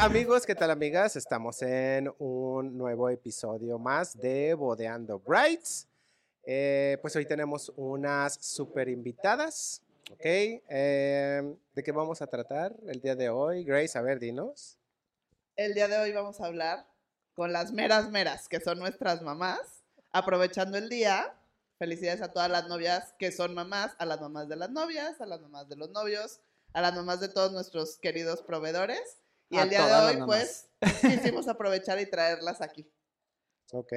amigos? ¿Qué tal amigas? Estamos en un nuevo episodio más de Bodeando Brights. Eh, pues hoy tenemos unas super invitadas, ¿ok? Eh, ¿De qué vamos a tratar el día de hoy? Grace, a ver, dinos. El día de hoy vamos a hablar con las meras meras, que son nuestras mamás, aprovechando el día. Felicidades a todas las novias que son mamás, a las mamás de las novias, a las mamás de los novios, a las mamás de todos nuestros queridos proveedores. Y A el día de hoy, pues, quisimos aprovechar y traerlas aquí. Ok.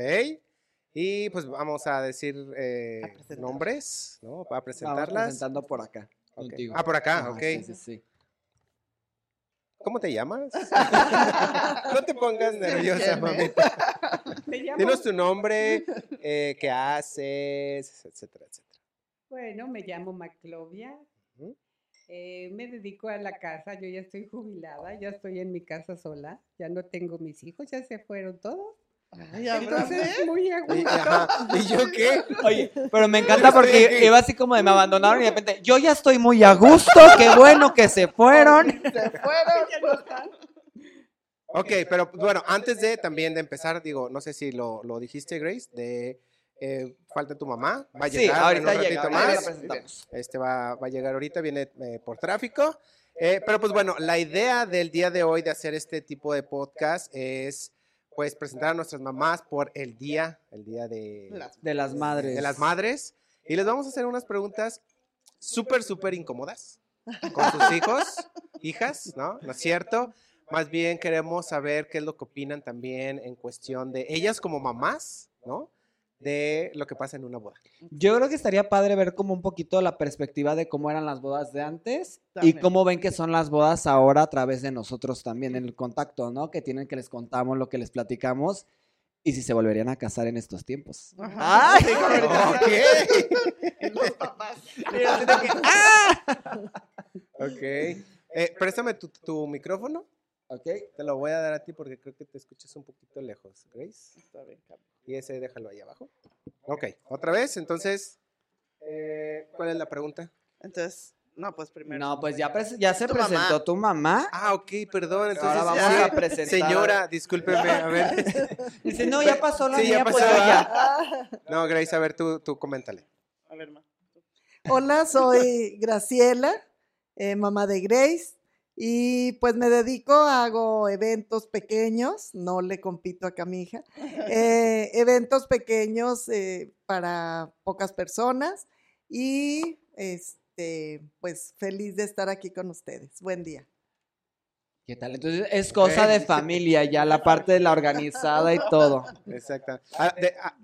Y pues vamos a decir eh, A nombres, ¿no? Para Vamos presentarlas. presentando por acá. Contigo. Ah, por acá, Ajá, ok. Sí, sí, sí. ¿Cómo te llamas? no te pongas nerviosa, mamita. Dinos tu nombre, eh, qué haces, etcétera, etcétera. bueno, me llamo Maclovia. Eh, me dedico a la casa. Yo ya estoy jubilada, ya estoy en mi casa sola. Ya no tengo mis hijos, ya se fueron todos. Ay, Entonces, muy a Y, gusto. ajá, ¿y yo qué? Oye, pero me encanta porque iba así como de me abandonaron y de repente, yo ya estoy muy a gusto, qué bueno que se fueron. Se fueron. Ya no están. Ok, pero bueno, antes de también de empezar, digo, no sé si lo, lo dijiste, Grace, de eh, falta tu mamá, va a Sí, llegar en ahorita un ratito llega, ahorita la más. presentamos. Este va, va a llegar ahorita, viene eh, por tráfico. Eh, pero pues bueno, la idea del día de hoy de hacer este tipo de podcast es pues presentar a nuestras mamás por el día, el día de De las madres. de las madres. Y les vamos a hacer unas preguntas súper, súper incómodas con sus hijos, hijas, ¿no? ¿No es cierto? Más bien queremos saber qué es lo que opinan también en cuestión de ellas como mamás, ¿no? De lo que pasa en una boda. Yo creo que estaría padre ver como un poquito la perspectiva de cómo eran las bodas de antes y cómo ven que son las bodas ahora a través de nosotros también en el contacto, ¿no? Que tienen que les contamos lo que les platicamos y si se volverían a casar en estos tiempos. Ajá. ¡Ay! Ok. Los papás. Ok. Eh, préstame tu, tu micrófono. ¿Ok? Te lo voy a dar a ti porque creo que te escuchas un poquito lejos, Grace. Está bien, cambio. Y ese déjalo ahí abajo. Ok, otra vez. Entonces, eh, ¿cuál es la pregunta? Entonces, no, pues primero. No, pues ya, pres- ya se Tu presentó mamá. tu mamá. Ah, ok, perdón. Entonces, Ahora vamos ya. a presentar. señora, discúlpeme. A ver. Dice, no, ya pasó la Sí, ya mía, pues pasó, yo ya. No, Grace, a ver, tú, tú coméntale. A ver, ma. Hola, soy Graciela, eh, mamá de Grace, y pues me dedico, hago eventos pequeños, no le compito acá a mi hija, eh, eventos pequeños eh, para pocas personas y este, pues feliz de estar aquí con ustedes. Buen día. ¿Qué tal? Entonces es cosa de familia ya, la parte de la organizada y todo. Exacto. Ah, de- ah,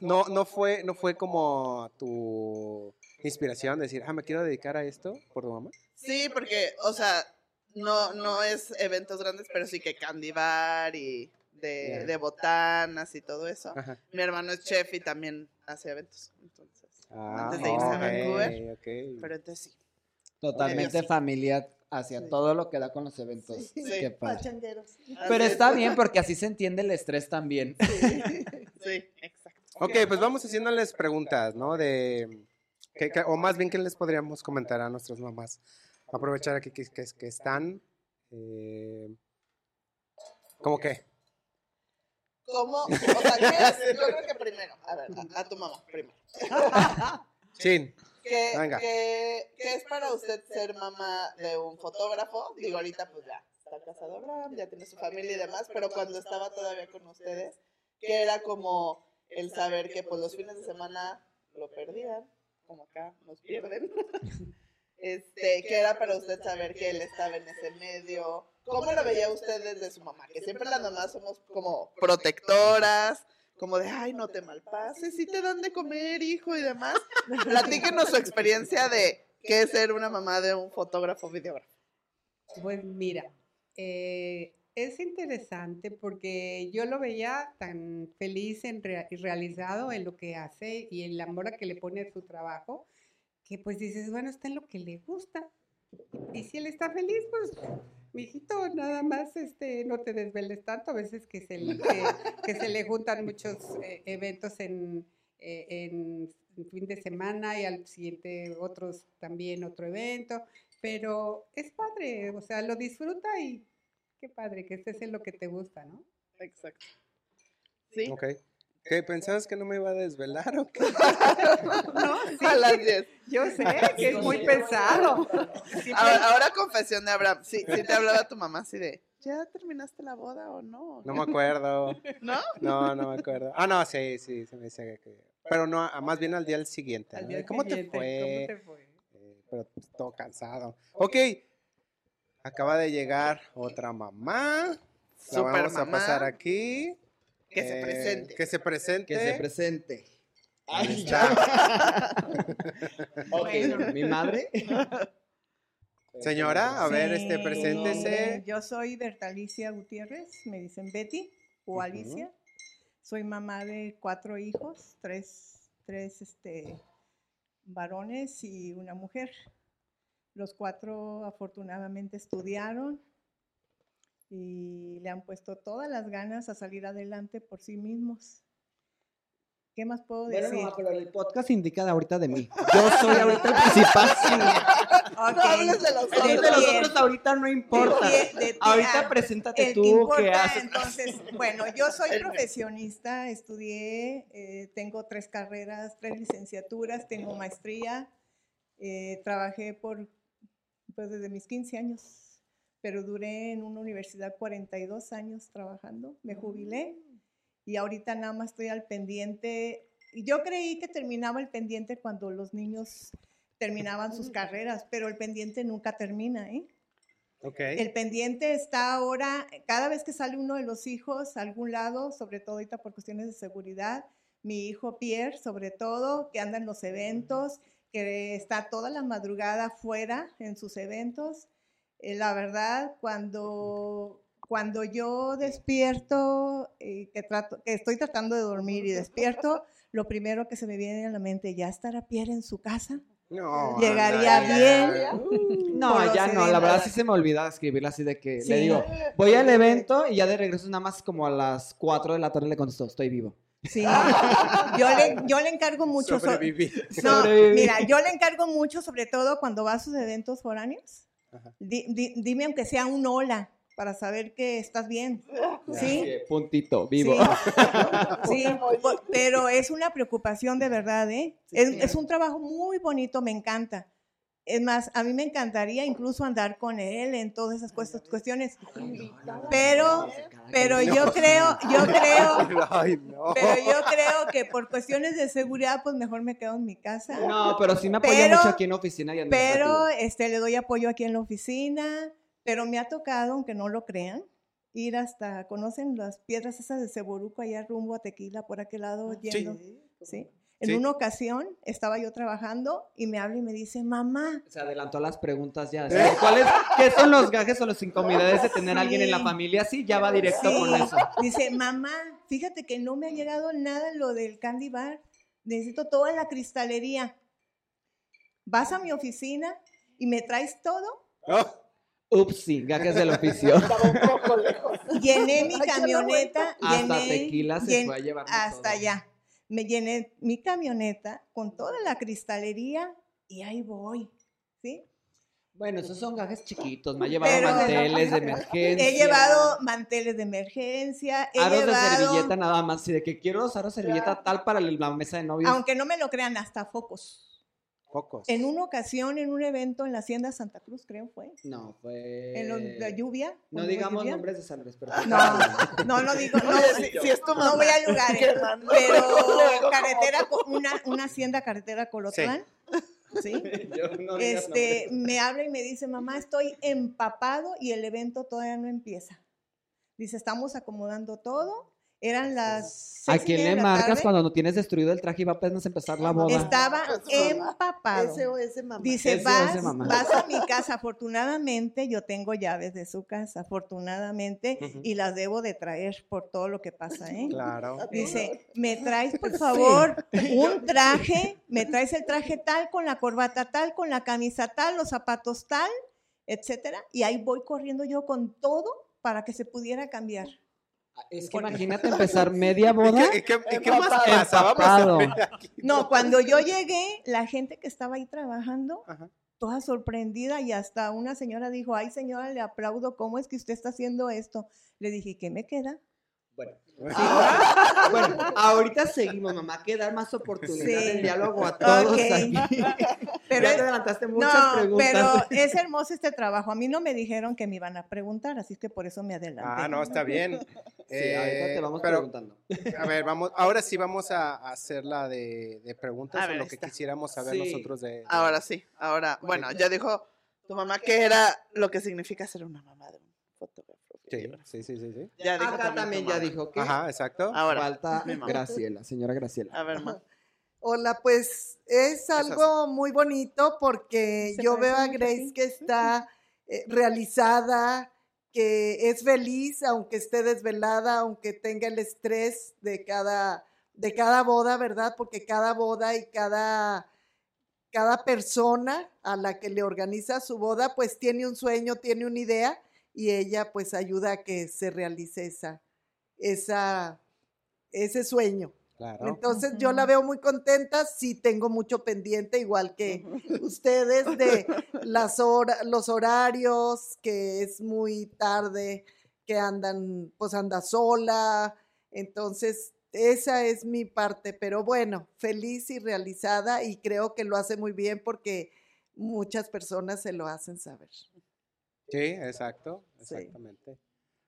no, no, fue, no fue como tu inspiración decir, ah, me quiero dedicar a esto por tu mamá. Sí, porque, o sea, no, no es eventos grandes, pero sí que Candy Bar y de, botanas y todo eso. Ajá. Mi hermano es chef y también hace eventos. Entonces, Ah, Antes de irse a Vancouver. pero entonces sí. Totalmente Sí. familiar hacia Sí. todo lo que da con los eventos. Sí. Qué padre. Pachangueros. Pero está es. bien porque así se entiende el estrés también. Sí, sí, exacto. Ok, pues vamos haciéndoles preguntas, ¿no? De, que- que- o más bien, ¿qué les podríamos comentar a nuestras mamás? Aprovechar aquí que, que, que están. Eh, ¿Cómo qué? ¿Cómo? O sea, ¿qué es? Yo creo que primero, a ver, a, a tu mamá, primero. Chin. ¿Qué, Venga. qué- qué es para usted ser mamá de un fotógrafo? Digo, ahorita pues ya está casado Abraham, ya tiene su familia y demás, pero cuando estaba todavía con ustedes, que era como el saber que pues los fines de semana lo perdían, como acá nos pierden. Este, ¿qué era para usted saber que él estaba en ese medio? ¿Cómo lo veía usted desde su mamá? Que siempre las mamás somos como protectoras, como de, ay, no te malpases, si te dan de comer, hijo, y demás. Platíquenos su experiencia de qué es ser una mamá de un fotógrafo videógrafo. Pues mira, eh, es interesante porque yo lo veía tan feliz y realizado en lo que hace y el amor a que le pone a su trabajo, que pues dices, bueno, está en lo que le gusta. Y si él está feliz, pues, mijito, nada más este, no te desveles tanto, a veces que se, le- que, que se le juntan muchos eh, eventos en, eh, en fin de semana y al siguiente otros también otro evento, pero es padre, o sea, lo disfruta y qué padre que estés en lo que te gusta, ¿no? Exacto. Sí. Ok. ¿Qué? ¿Pensabas que no me iba a desvelar o qué? No, sí, A las 10. yo sé que es muy pesado. Ahora, ahora confesión de Abraham. Sí, sí te hablaba tu mamá así de, ¿ya terminaste la boda o no? No me acuerdo. ¿No? No, no me acuerdo. Ah, no, sí, sí, se me dice que... Pero no, a- más bien al día siguiente. al ¿no? día ¿Cómo te siguiente, fue? ¿Cómo te fue? Eh, pero pues, todo cansado. Ok. Acaba de llegar otra mamá. La Super vamos a pasar aquí. Que se Eh, presente. Que se presente. Que se presente. Ahí está. Ok, mi madre. Señora, a ver, este, preséntese. Yo soy Bertalicia Gutiérrez, me dicen Betty o. Alicia. Soy mamá de cuatro hijos, tres, tres este, varones y una mujer. Los cuatro afortunadamente estudiaron y le han puesto todas las ganas a salir adelante por sí mismos. ¿Qué más puedo Bueno, decir? no, pero el podcast indica ahorita de mí. Yo soy ahorita el principal. No hables de los El de otros. los otros ahorita no importa. De ti- de ti- Ahorita ah, preséntate el tú, que ¿qué importa, haces? entonces, bueno, yo soy profesionista, estudié, eh, tengo tres carreras, tres licenciaturas, tengo maestría, eh, trabajé por, pues desde mis 15 años, pero duré en una universidad 42 años trabajando, me jubilé y ahorita nada más estoy al pendiente. Y Yo creí que terminaba el pendiente cuando los niños terminaban sus carreras, pero el pendiente nunca termina, ¿eh? Ok. El pendiente está ahora, cada vez que sale uno de los hijos a algún lado, sobre todo ahorita por cuestiones de seguridad, mi hijo Pierre, sobre todo, que anda en los eventos, que está toda la madrugada fuera en sus eventos. Eh, la verdad, cuando, cuando yo despierto, eh, que, trato, que estoy tratando de dormir y despierto, lo primero que se me viene a la mente, ¿ya estará Pierre en su casa? No, Llegaría anda, bien. por No, ya no, la verdad sí se me olvida escribirla así de que Sí. le digo, voy al evento y ya de regreso nada más como a las 4 de la tarde le contesto, estoy vivo. Sí, yo le, yo le encargo mucho. so- Sobreviví. no, Sobreviví. mira, yo le encargo mucho, sobre todo cuando va a sus eventos foráneos. Di- di- dime aunque sea un hola para saber que estás bien. ¿Sí? Puntito, vivo. Sí, pero es una preocupación de verdad, ¿eh? Es, es un trabajo muy bonito, me encanta. Es más, a mí me encantaría incluso andar con él en todas esas cuest- cuestiones. Pero, pero yo creo, yo creo, pero yo creo que por cuestiones de seguridad, pues mejor me quedo en mi casa. No, pero sí me apoya mucho aquí en oficina y Pero este, le doy apoyo aquí en la oficina, pero me ha tocado, aunque no lo crean, ir hasta, ¿conocen las piedras esas de Ceboruco allá rumbo a Tequila, por aquel lado yendo? Sí. En Sí. una ocasión estaba yo trabajando y me habla y me dice, mamá, Se adelantó a las preguntas ya. ¿sabes? ¿Cuáles, ¿Qué son los gajes o las incomodidades de tener a alguien en la familia? Sí, ya va directo Sí. con eso. dice, mamá, fíjate que no me ha llegado nada lo del candy bar, necesito toda la cristalería. Vas a mi oficina y me traes todo Oh, Upsi, gajes del oficio. Llené mi Ay, camioneta, Hasta llené, tequila se llen- fue a llevar. hasta allá. Me llené mi camioneta con toda la cristalería y ahí voy, ¿sí? Bueno, esos son gajes chiquitos. Me ha llevado Pero- manteles de emergencia. He llevado manteles de emergencia, he Aros de llevado, servilleta nada más. Y de que quiero usar de servilleta tal para la mesa de novios. aunque no me lo crean, hasta focos. Pocos. En una ocasión, en un evento en la Hacienda Santa Cruz, creo fue, No, fue. en lo- la lluvia. No digamos lluvia. nombres de sangres, pero. No, no, no digo, no, Oye, si, si es tu no mamá, voy a lugares, pero carretera, una, una hacienda carretera Colotlán, ¿sí? Yo no Este, me habla y me dice, mamá, estoy empapado y el evento todavía no empieza. Dice, estamos acomodando todo. Eran las ¿A y quién media le de la marcas tarde. cuando no tienes destruido el traje y va apenas a empezar la boda? Estaba empapado. SOS mamá. Dice, SOS vas, mamá. vas a mi casa. Afortunadamente, yo tengo llaves de su casa, afortunadamente, y las debo de traer por todo lo que pasa, ¿eh? Claro. Dice, me traes por favor un traje, me traes el traje tal, con la corbata tal, con la camisa tal, los zapatos tal, etcétera. Y ahí voy corriendo yo con todo para que se pudiera cambiar. Es que imagínate empezar media ¿Y boda. qué, y qué- y qué más pasa? Vamos a ver Empapado. aquí. No, cuando yo llegué, la gente que estaba ahí trabajando, Ajá. toda sorprendida y hasta una señora dijo, ay señora, le aplaudo, ¿cómo es que usted está haciendo esto? Le dije, ¿qué me queda? Bueno, ahora- bueno, ahorita seguimos, mamá. Hay que dar más oportunidad Sí. de diálogo a todos Ok. aquí. Pero ya es- te adelantaste muchas No, preguntas. pero es hermoso este trabajo. A mí no me dijeron que me iban a preguntar, así que por eso me adelanté. Ah, no, está bien. Sí, ahorita te Eh, vamos pero, preguntando. A ver, vamos, ahora sí vamos a hacer la de, de preguntas A o lo que está. quisiéramos saber Sí. nosotros de, de- Ahora sí, ahora, bueno, ya dijo tu mamá que era lo que significa ser una mamá de un fotógrafo. Sí, sí, sí, sí, sí. Ya dijo Acá también ya dijo que Ajá, exacto. Ahora, falta. Graciela, señora Graciela. A ver, ma. Hola, pues es algo muy bonito porque yo veo a Grace que está eh, realizada, que es feliz, aunque esté desvelada, aunque tenga el estrés de cada, de cada boda, ¿verdad? Porque cada boda y cada, cada persona a la que le organiza su boda, pues tiene un sueño, tiene una idea y ella pues ayuda a que se realice esa, esa, ese sueño. Claro. Entonces yo la veo muy contenta, sí tengo mucho pendiente, igual que ustedes, de las hora- los horarios, que es muy tarde, que andan, pues anda sola. Entonces, esa es mi parte, pero bueno, feliz y realizada y creo que lo hace muy bien porque muchas personas se lo hacen saber. Sí, exacto, Sí. exactamente.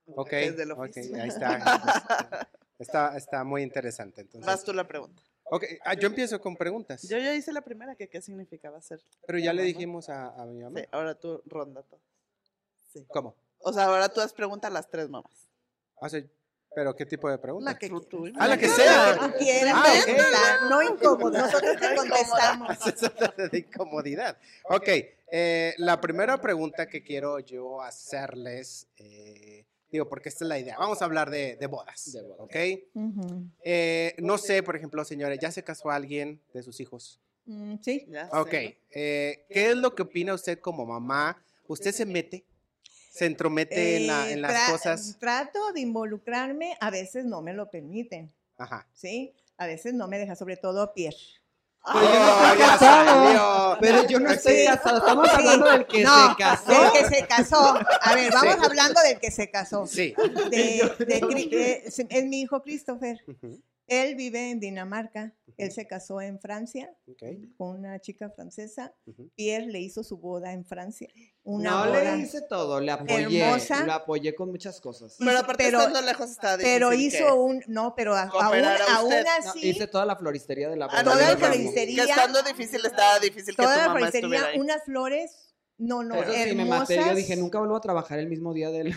Ok, Es del ok, oficio. ahí está. Está, está muy interesante. Entonces, Vas tú la pregunta. Ok, ah, yo empiezo con preguntas. Yo ya hice la primera, que qué significaba ser. pero ya le mamá. dijimos a, a mi mamá. Sí, ahora tú ronda todo. Sí. ¿Cómo? O sea, ahora tú has preguntas a las tres mamás. O sea, ¿Pero qué tipo de pregunta? La que Tú- tú- Ah, la que La sea. que tú quieras, Ah, ok. preguntar. No incómoda. Nosotros te contestamos. de incomodidad. Ok, eh, la primera pregunta que quiero yo hacerles, eh, digo, porque esta es la idea, vamos a hablar de, de bodas, De bodas. ¿ok? Eh, no sé, por ejemplo, señores, ¿ya se casó alguien de sus hijos? Mm, sí. Ya Ok, eh, ¿qué es lo que opina usted como mamá? ¿Usted se mete? ¿Se entromete en, la- Eh, en las tra- cosas? Trato de involucrarme, a veces no me lo permiten, Ajá. ¿sí? A veces no me deja, sobre todo Pierre. Pero yo no estoy ya casado. salió. Pero yo no estoy casado. Estamos Sí. hablando del que no, se casó. del que se casó. A ver, vamos Sí. hablando del que se casó. Sí. De, de Cri- es mi hijo Christopher. Ujú, Él vive en Dinamarca. Él se casó en Francia con una chica francesa. ujú. Pierre le hizo su boda en Francia. Una no boda. le hice todo, le apoyé. Hermosa. Lo apoyé con muchas cosas. Pero aparte pero- estando lejos está difícil Pero que- hizo un, no, pero a- aún, aún. No, así, hice toda la floristería de la Ah, boda. toda la floristería. Que estando difícil estaba difícil que toda tu la mamá floristería, ahí. unas flores, no, no, Eso sí, me hermosas. maté. Yo dije, nunca vuelvo a trabajar el mismo día del.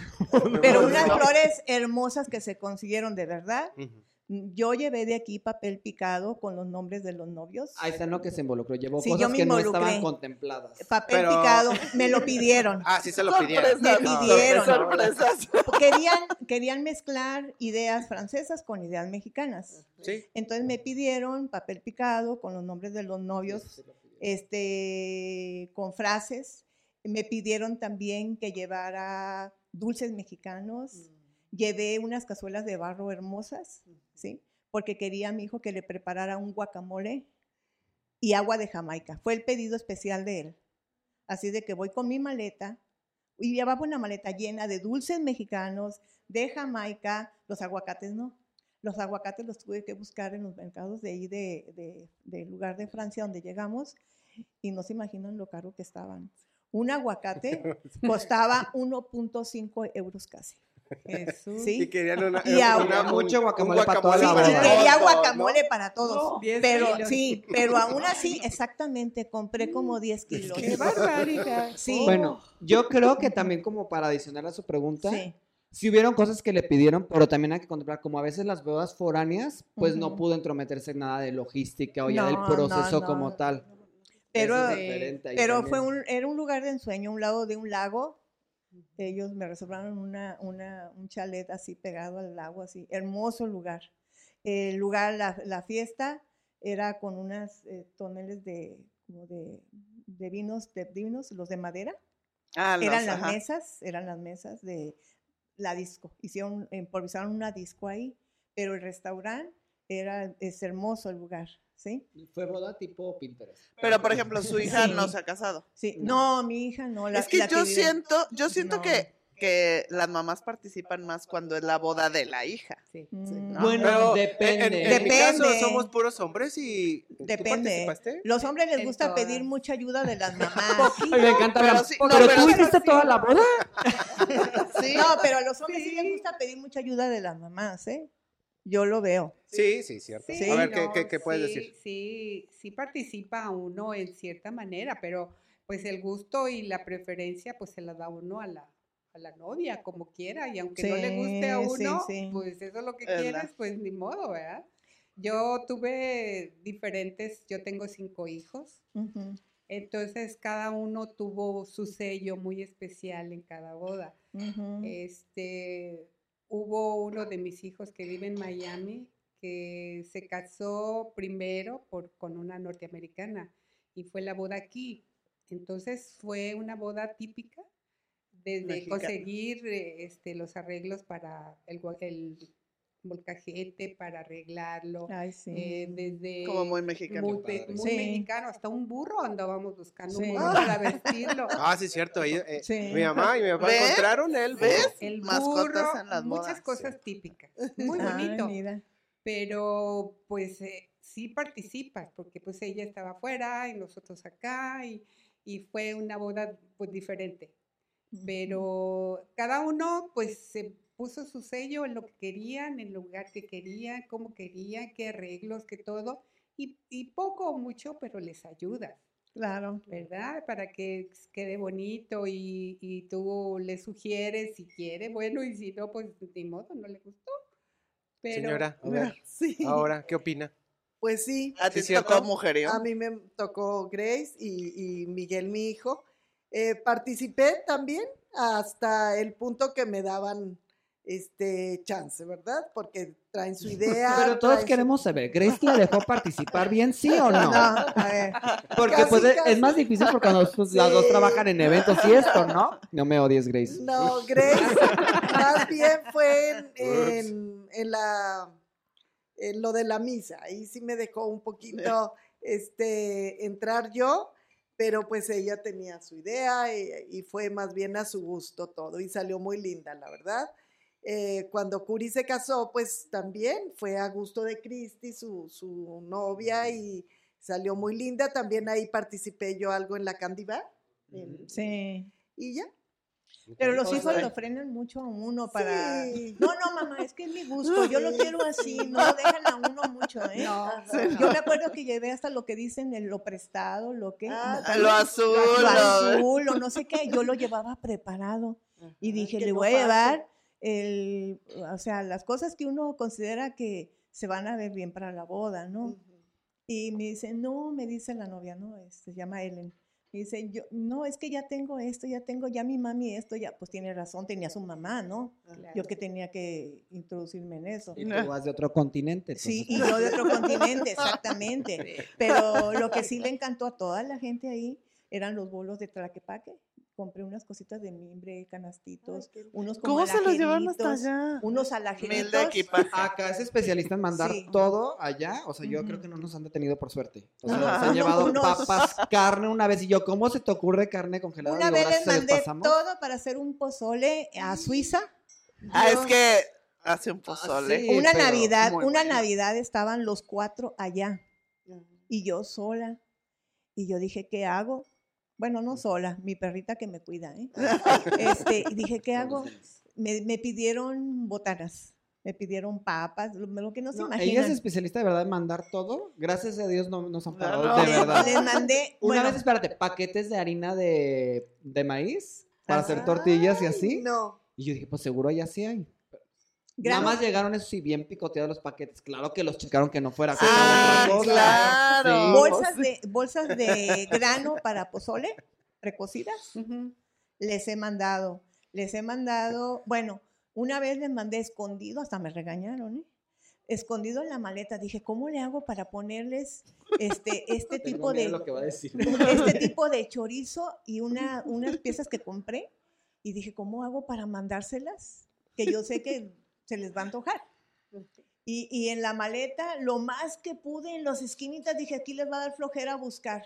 Pero unas flores hermosas que se consiguieron de verdad. Ujú. Yo llevé de aquí papel picado con los nombres de los novios. Ahí está lo que se involucró. Llevó Sí, yo cosas me que no estaban contempladas. Papel Pero- picado, me lo pidieron. Ah, sí se lo pidieron. Sorpresas, Me pidieron. sorpresas. Querían, querían mezclar ideas francesas con ideas mexicanas. Sí. Entonces me pidieron papel picado con los nombres de los novios, este, con frases. Me pidieron también que llevara dulces mexicanos. Llevé unas cazuelas de barro hermosas, ¿sí? Porque quería a mi hijo que le preparara un guacamole y agua de Jamaica. Fue el pedido especial de él. Así de que voy con mi maleta y llevaba una maleta llena de dulces mexicanos, de Jamaica, los aguacates no. Los aguacates los tuve que buscar en los mercados de ahí, de, de- del lugar de Francia donde llegamos, y no se imaginan lo caro que estaban. Un aguacate costaba 1.5 euros casi. Jesús. Sí. Y querían una, Y una- mucho un- guacamole para guacamole para todos. Pero kilos. sí, pero aún así, exactamente, compré como 10 kilos. Qué barbaridad. Sí. Bueno, yo creo que también como para adicionar a su pregunta, Sí. sí hubieron cosas que le pidieron, pero también hay que contemplar, como a veces las bodas foráneas, pues no pudo entrometerse en nada de logística o ya No, del proceso no. como tal. Pero, es ahí pero fue un, era un lugar de ensueño, un lado de un lago. Ellos me reservaron una, una, un chalet así pegado al lago, así, hermoso lugar. El lugar, la, la fiesta era con unas eh, toneles de, como de, de vinos, de vinos, los de madera. Ah, los, eran las ajá. mesas, eran las mesas de la disco. Hicieron, improvisaron una disco ahí, pero el restaurante era, es hermoso el lugar, ¿sí? Fue boda tipo Pinterest. Pero, por ejemplo, su hija Sí. no se ha casado. Sí, no, mi hija no. La, es que la yo siento, yo siento No. que, que las mamás participan más cuando es la boda de la hija. Sí. Mm, ¿no? Bueno, Pero depende. En, en mi caso Depende. somos puros hombres y ¿tú Depende. participaste? Los hombres les En gusta pedir mucha ayuda de las mamás. Ay, me encanta Pero la- sí, pero, no, pero tú sí, hiciste sí. toda la boda. Sí. No, pero a los hombres sí. les gusta pedir mucha ayuda de las mamás, ¿eh? Yo lo veo. Sí, sí, cierto. Sí, a ver, ¿qué, no, qué, qué puedes sí, decir? Sí, sí participa uno en cierta manera, pero pues el gusto y la preferencia pues se la da uno a la, a la novia, como quiera, y aunque no le guste a uno, sí. pues eso es lo que Es la- quieres, pues ni modo, ¿verdad? Yo tuve diferentes, yo tengo cinco hijos, entonces cada uno tuvo su sello muy especial en cada boda. Este, hubo uno de mis hijos que vive en Miami que se casó primero por, con una norteamericana y fue la boda aquí. Entonces fue una boda típica desde Mexicana. conseguir este, los arreglos para el, el molcajete, para arreglarlo, Ay, sí. eh, desde Como muy mexicano. muy, padre. muy Sí. mexicano, hasta un burro andábamos buscando Sí. un burro para vestirlo. Ah, sí, cierto. ahí, eh, Sí. Mi mamá y mi papá ¿Ves? encontraron el ¿Ves? El Mascotas burro, en las muchas bodas, sí. cosas típicas. Muy Ay, bonito. mira. pero pues eh, sí participas, porque pues ella estaba afuera y nosotros acá, y, y fue una boda pues diferente. Pero cada uno pues se puso su sello en lo que querían, en el lugar que querían, cómo querían, qué arreglos, qué todo, y, y poco o mucho, pero les ayudas. Claro. ¿verdad? Para que quede bonito y, y tú le sugieres si quiere, bueno, y si no, pues ni modo, no le gustó. Pero Señora, ver, Sí. ahora, ¿qué opina? Pues sí. ¿A ti ¿Sí, te tocó mujerío? A mí me tocó Grace y, y Miguel, mi hijo. Eh, participé también hasta el punto que me daban este chance, ¿verdad? Porque traen su idea. Pero todos su- queremos saber, ¿Grace la dejó participar bien, sí o no? No, a ver. Porque Casi, pues es- casi. es más difícil porque cuando pues, las dos trabajan en eventos y esto, ¿no? No me odies, Grace. No, Grace, más bien fue en, en- en la en lo de la misa. Ahí sí me dejó un poquito este entrar yo, pero pues ella tenía su idea y, y fue más bien a su gusto todo y salió muy linda, la verdad. Eh, cuando Curi se casó, pues también fue a gusto de Cristi, su, su novia, y salió muy linda. También ahí participé yo algo en la Candy Bar. en- Sí. Y ya. Pero los Pues, hijos ay. lo frenan mucho a uno para... Sí. No, no, mamá, es que es mi gusto, yo lo quiero así, no lo dejan a uno mucho, ¿eh? no, Yo me acuerdo que llevé hasta lo que dicen, el lo prestado, lo que... Ah, Lo azul. lo lo- azul o no sé qué, yo lo llevaba preparado y dije, le no voy a llevar el, o sea, las cosas que uno considera que se van a ver bien para la boda, ¿no? Y me dice, no, me dice la novia, no, es- se llama Ellen. Me dice, yo, no, es que ya tengo esto, ya tengo, ya mi mami esto, ya, pues tiene razón, tenía su mamá, ¿no? Yo que tenía que introducirme en eso. Y tú vas de otro continente. Sí, entonces, y yo de otro continente, exactamente. Pero lo que sí le encantó a toda la gente ahí eran los bolos de Tlaquepaque. Compré unas cositas de mimbre, canastitos, Ay, unos como ¿Cómo se los llevan hasta allá? Unos alajeritos. Acá es especialista en mandar Sí. todo allá. O sea, yo creo que no nos han detenido por suerte. O sea, se han llevado Unos- papas, carne una vez. Y yo, ¿cómo se te ocurre carne congelada? Una vez les mandé pasamos. todo para hacer un pozole a Suiza. Ah, es que hace un pozole. sí. una Navidad, una bueno. Navidad estaban los cuatro allá y yo sola. Y yo dije, ¿qué hago? Bueno, no sola, mi perrita que me cuida, ¿eh? Este, y dije, ¿qué hago? Me, me pidieron botanas, me pidieron papas, lo, lo que no se No, ella imaginan. es especialista de verdad en mandar todo. Gracias a Dios no nos han No, parado, no. de Les- verdad. Les mandé, Una bueno, vez, espérate, paquetes de harina de, de maíz para hacer tortillas y así. No. Y yo dije, pues seguro allá sí hay. Nada más llegaron esos sí bien picoteados los paquetes. Claro que los checaron que no fuera Ah, cosa, claro. Sí. bolsas de, bolsas de grano para pozole precocidas. Ujú. les he mandado, les he mandado, bueno, una vez les mandé escondido, hasta me regañaron, ¿eh? Escondido en la maleta, dije, ¿cómo le hago para ponerles este, este tipo de, lo que va a decir. este tipo de chorizo y una, unas piezas que compré? Y dije, ¿cómo hago para mandárselas? Que yo sé que se les va a antojar. Y, y en la maleta, lo más que pude en las esquinitas, dije, aquí les va a dar flojera buscar.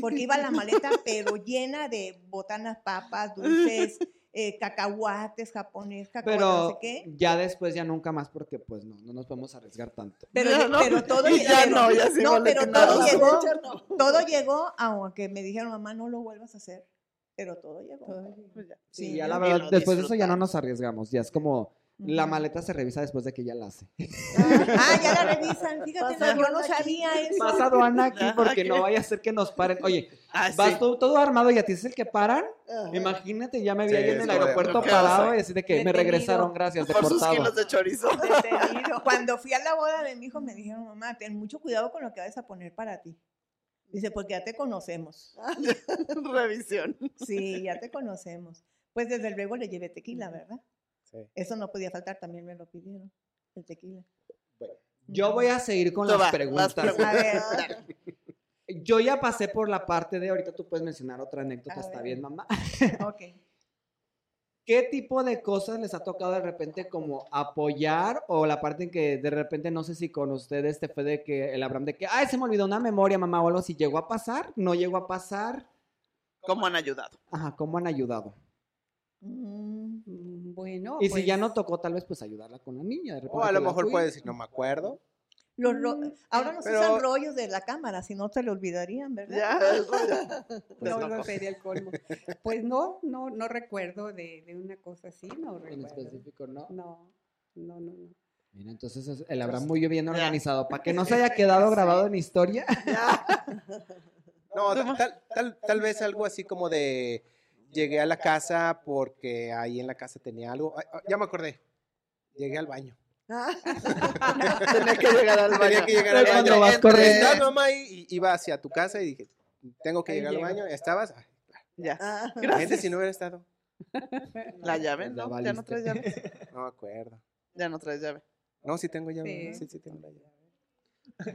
Porque iba la maleta, pero llena de botanas, papas, dulces, eh, cacahuates, japonés, cacahuates, no sé Pero qué. ya después ya nunca más porque pues no, no nos podemos arriesgar tanto. Pero, no, pero todo, y lle- ya pero- no, ya sí no, vale pero todo nada. llegó, todo llegó, aunque me dijeron, mamá, no lo vuelvas a hacer. Pero todo llegó. Pues ya. Sí, Sí, ya la verdad, después de eso ya no nos arriesgamos. Ya es como la maleta se revisa después de que ya la hace. Ah, ya la revisan. Fíjate, Pasa no, yo no sabía eso. Pasa aduana aquí porque no vaya a ser que nos paren. Oye, Ah, vas sí. todo armado y a ti es el que paran. Ajá. Imagínate, ya me vi Sí, ahí en el aeropuerto ¿qué parado y así de que me regresaron, gracias, Por sus kilos de chorizo. Detenido. Cuando fui a la boda de mi hijo, me dijeron, mamá, ten mucho cuidado con lo que vas a poner para ti. Dice, porque ya te conocemos. Revisión. Sí, ya te conocemos. Pues desde luego le llevé tequila, ¿verdad? Sí. Eso no podía faltar, también me lo pidieron, el tequila. Yo voy a seguir con las va, preguntas. Yo ya pasé por la parte de ahorita tú puedes mencionar otra anécdota, A está ver. bien, mamá. ok. ¿Qué tipo de cosas les ha tocado de repente como apoyar o la parte en que de repente no sé si con ustedes te fue de que el Abraham de que, ay, se me olvidó una memoria, mamá, o algo si llegó a pasar, no llegó a pasar? ¿Cómo han ayudado? Ajá, ¿cómo han ayudado? Mm, Bueno, Y si ya pues, no tocó, tal vez pues ayudarla con la niña. De repente O a lo mejor puede decir, no me acuerdo. los ro- ahora no se Pero- usan rollos de la cámara, si no se le olvidarían, ¿verdad? Ya. Pues no, no. no sería el colmo. Pues no, no, no recuerdo de, de una cosa así, no En recuerdo. específico, ¿no? No, no, no, no. Mira, entonces es- el Abraham muy bien organizado. Para que no se haya quedado grabado en historia. No, ta- tal, tal, tal vez algo así como de llegué a la casa porque ahí en la casa tenía algo. Ay, ay, ya me acordé. Llegué al baño. Ah, Tenía que llegar al baño. Tenía que llegar al cuando baño. vas corriendo. Mamá y iba hacia tu casa y dije, tengo que Ahí llegar llego. al baño. ¿Estabas? Ay, Ya. ah. Gente, si no hubiera estado. La llave, ¿no? Ya no traes llave. No me acuerdo. Ya no traes llave. No, sí tengo llave. Sí. Sí, sí tengo la llave.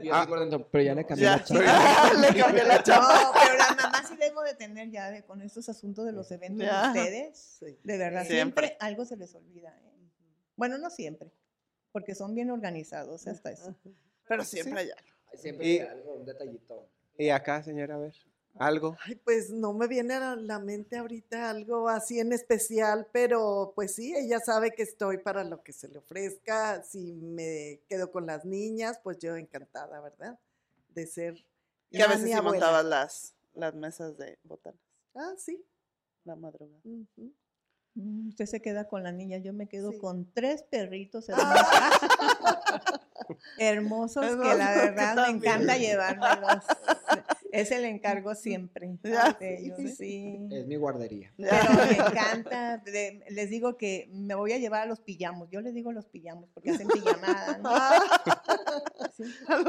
Yo dentro, pero ya le cambié Ya. la chapa. Le cambié la chapa. No, pero la mamá sí debo de tener llave con estos asuntos de los eventos de Ya. ustedes. Sí. De verdad, Siempre. siempre, algo se les olvida. ¿eh? Bueno, no siempre, porque son bien organizados hasta eso. Pero siempre hay algo. Siempre Y- hay algo, un detallito. Y acá, señora, a ver. Algo. Ay, pues no me viene a la mente ahorita algo así en especial, pero pues sí, ella sabe que estoy para lo que se le ofrezca. Si me quedo con las niñas, pues yo encantada, ¿verdad? De ser. Que a veces sí montabas las, las mesas de botanas. Ah, sí. La madrugada. Mm, Usted se queda con la niña, yo me quedo Sí. con tres perritos hermosos. hermosos que la verdad me encanta llevármelos. Es el encargo siempre de ellos, sí. Es mi guardería. Pero me encanta, les digo que me voy a llevar a los pillamos, yo les digo los pillamos porque hacen pijamada, ¿no?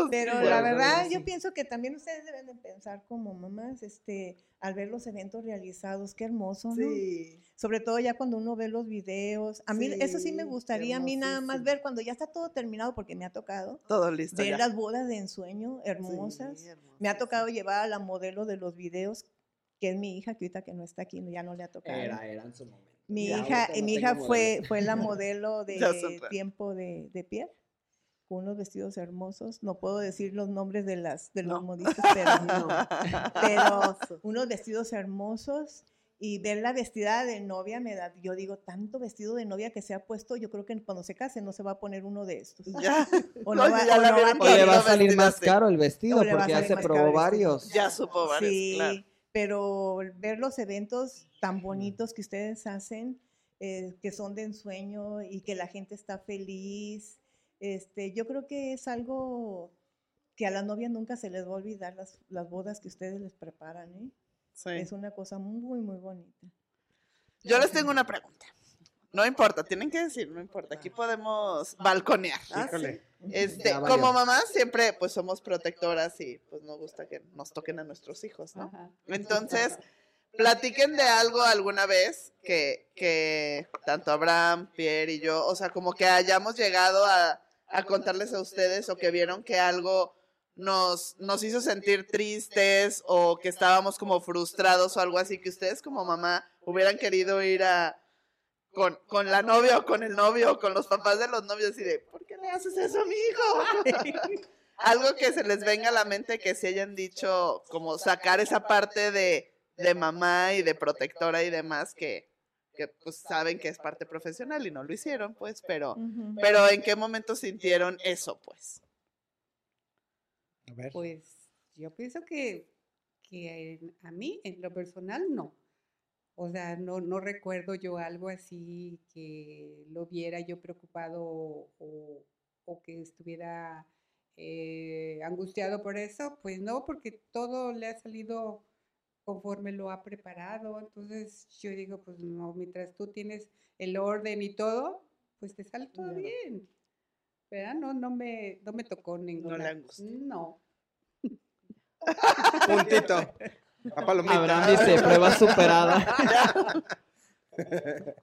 Pero la verdad, yo pienso que también ustedes deben de pensar como mamás, este, al ver los eventos realizados, qué hermoso, ¿no? Sí. Sobre todo ya cuando uno ve los videos. A mí eso sí me gustaría, a mí nada más ver cuando ya está todo terminado, porque me ha tocado Todo listo. ver ya. las bodas de ensueño hermosas. Sí, Me ha tocado llevar a la modelo de los videos, que es mi hija, que ahorita que no está aquí, ya no le ha tocado. Era, era en su momento. Mi Ya, hija, no mi hija modelo. fue, fue la modelo de tiempo de, de Pierre, con unos vestidos hermosos. No puedo decir los nombres de las de los No. modistas, pero, pero unos vestidos hermosos. Y ver la vestida de novia me da, yo digo, tanto vestido de novia que se ha puesto, yo creo que cuando se case no se va a poner uno de estos. Ya, O no Oye, va, ya o no va O le va a salir más caro el vestido porque ya se probó varios. ya supo varios, Sí, claro. pero ver los eventos tan bonitos que ustedes hacen, eh, que son de ensueño y que la gente está feliz, este, yo creo que es algo que a las novias nunca se les va a olvidar las, las bodas que ustedes les preparan, ¿eh? Sí. Es una cosa muy, muy bonita. Yo les tengo una pregunta. No importa, tienen que decir, no importa. Aquí podemos balconear. Ah, Híjole. Este, como mamás siempre pues somos protectoras y pues nos gusta que nos toquen a nuestros hijos, ¿no? Ajá. Entonces, platiquen de algo alguna vez que, que tanto Abraham, Pierre y yo, o sea, como que hayamos llegado a, a contarles a ustedes o que vieron que algo nos, nos hizo sentir tristes o que estábamos como frustrados o algo así, que ustedes como mamá hubieran querido ir a con, con la novia o con el novio o con los papás de los novios y de, ¿por qué le haces eso a mi hijo? Algo que se les venga a la mente que se hayan dicho, como sacar esa parte de, de mamá y de protectora y demás que, que pues saben que es parte profesional y no lo hicieron, pues, pero, pero ¿en qué momento sintieron eso, pues? A ver. Pues yo pienso que, que en- a mí, en lo personal, no. O sea, no, no recuerdo yo algo así que lo viera yo preocupado o, o que estuviera eh, angustiado por eso. Pues no, porque todo le ha salido conforme lo ha preparado. Entonces yo digo, pues no, mientras tú tienes el orden y todo, pues te sale todo Claro. bien. ¿Verdad? No, no me, no me tocó ninguna. angustia. No. Puntito. A palomita. Abraham dice, prueba superada.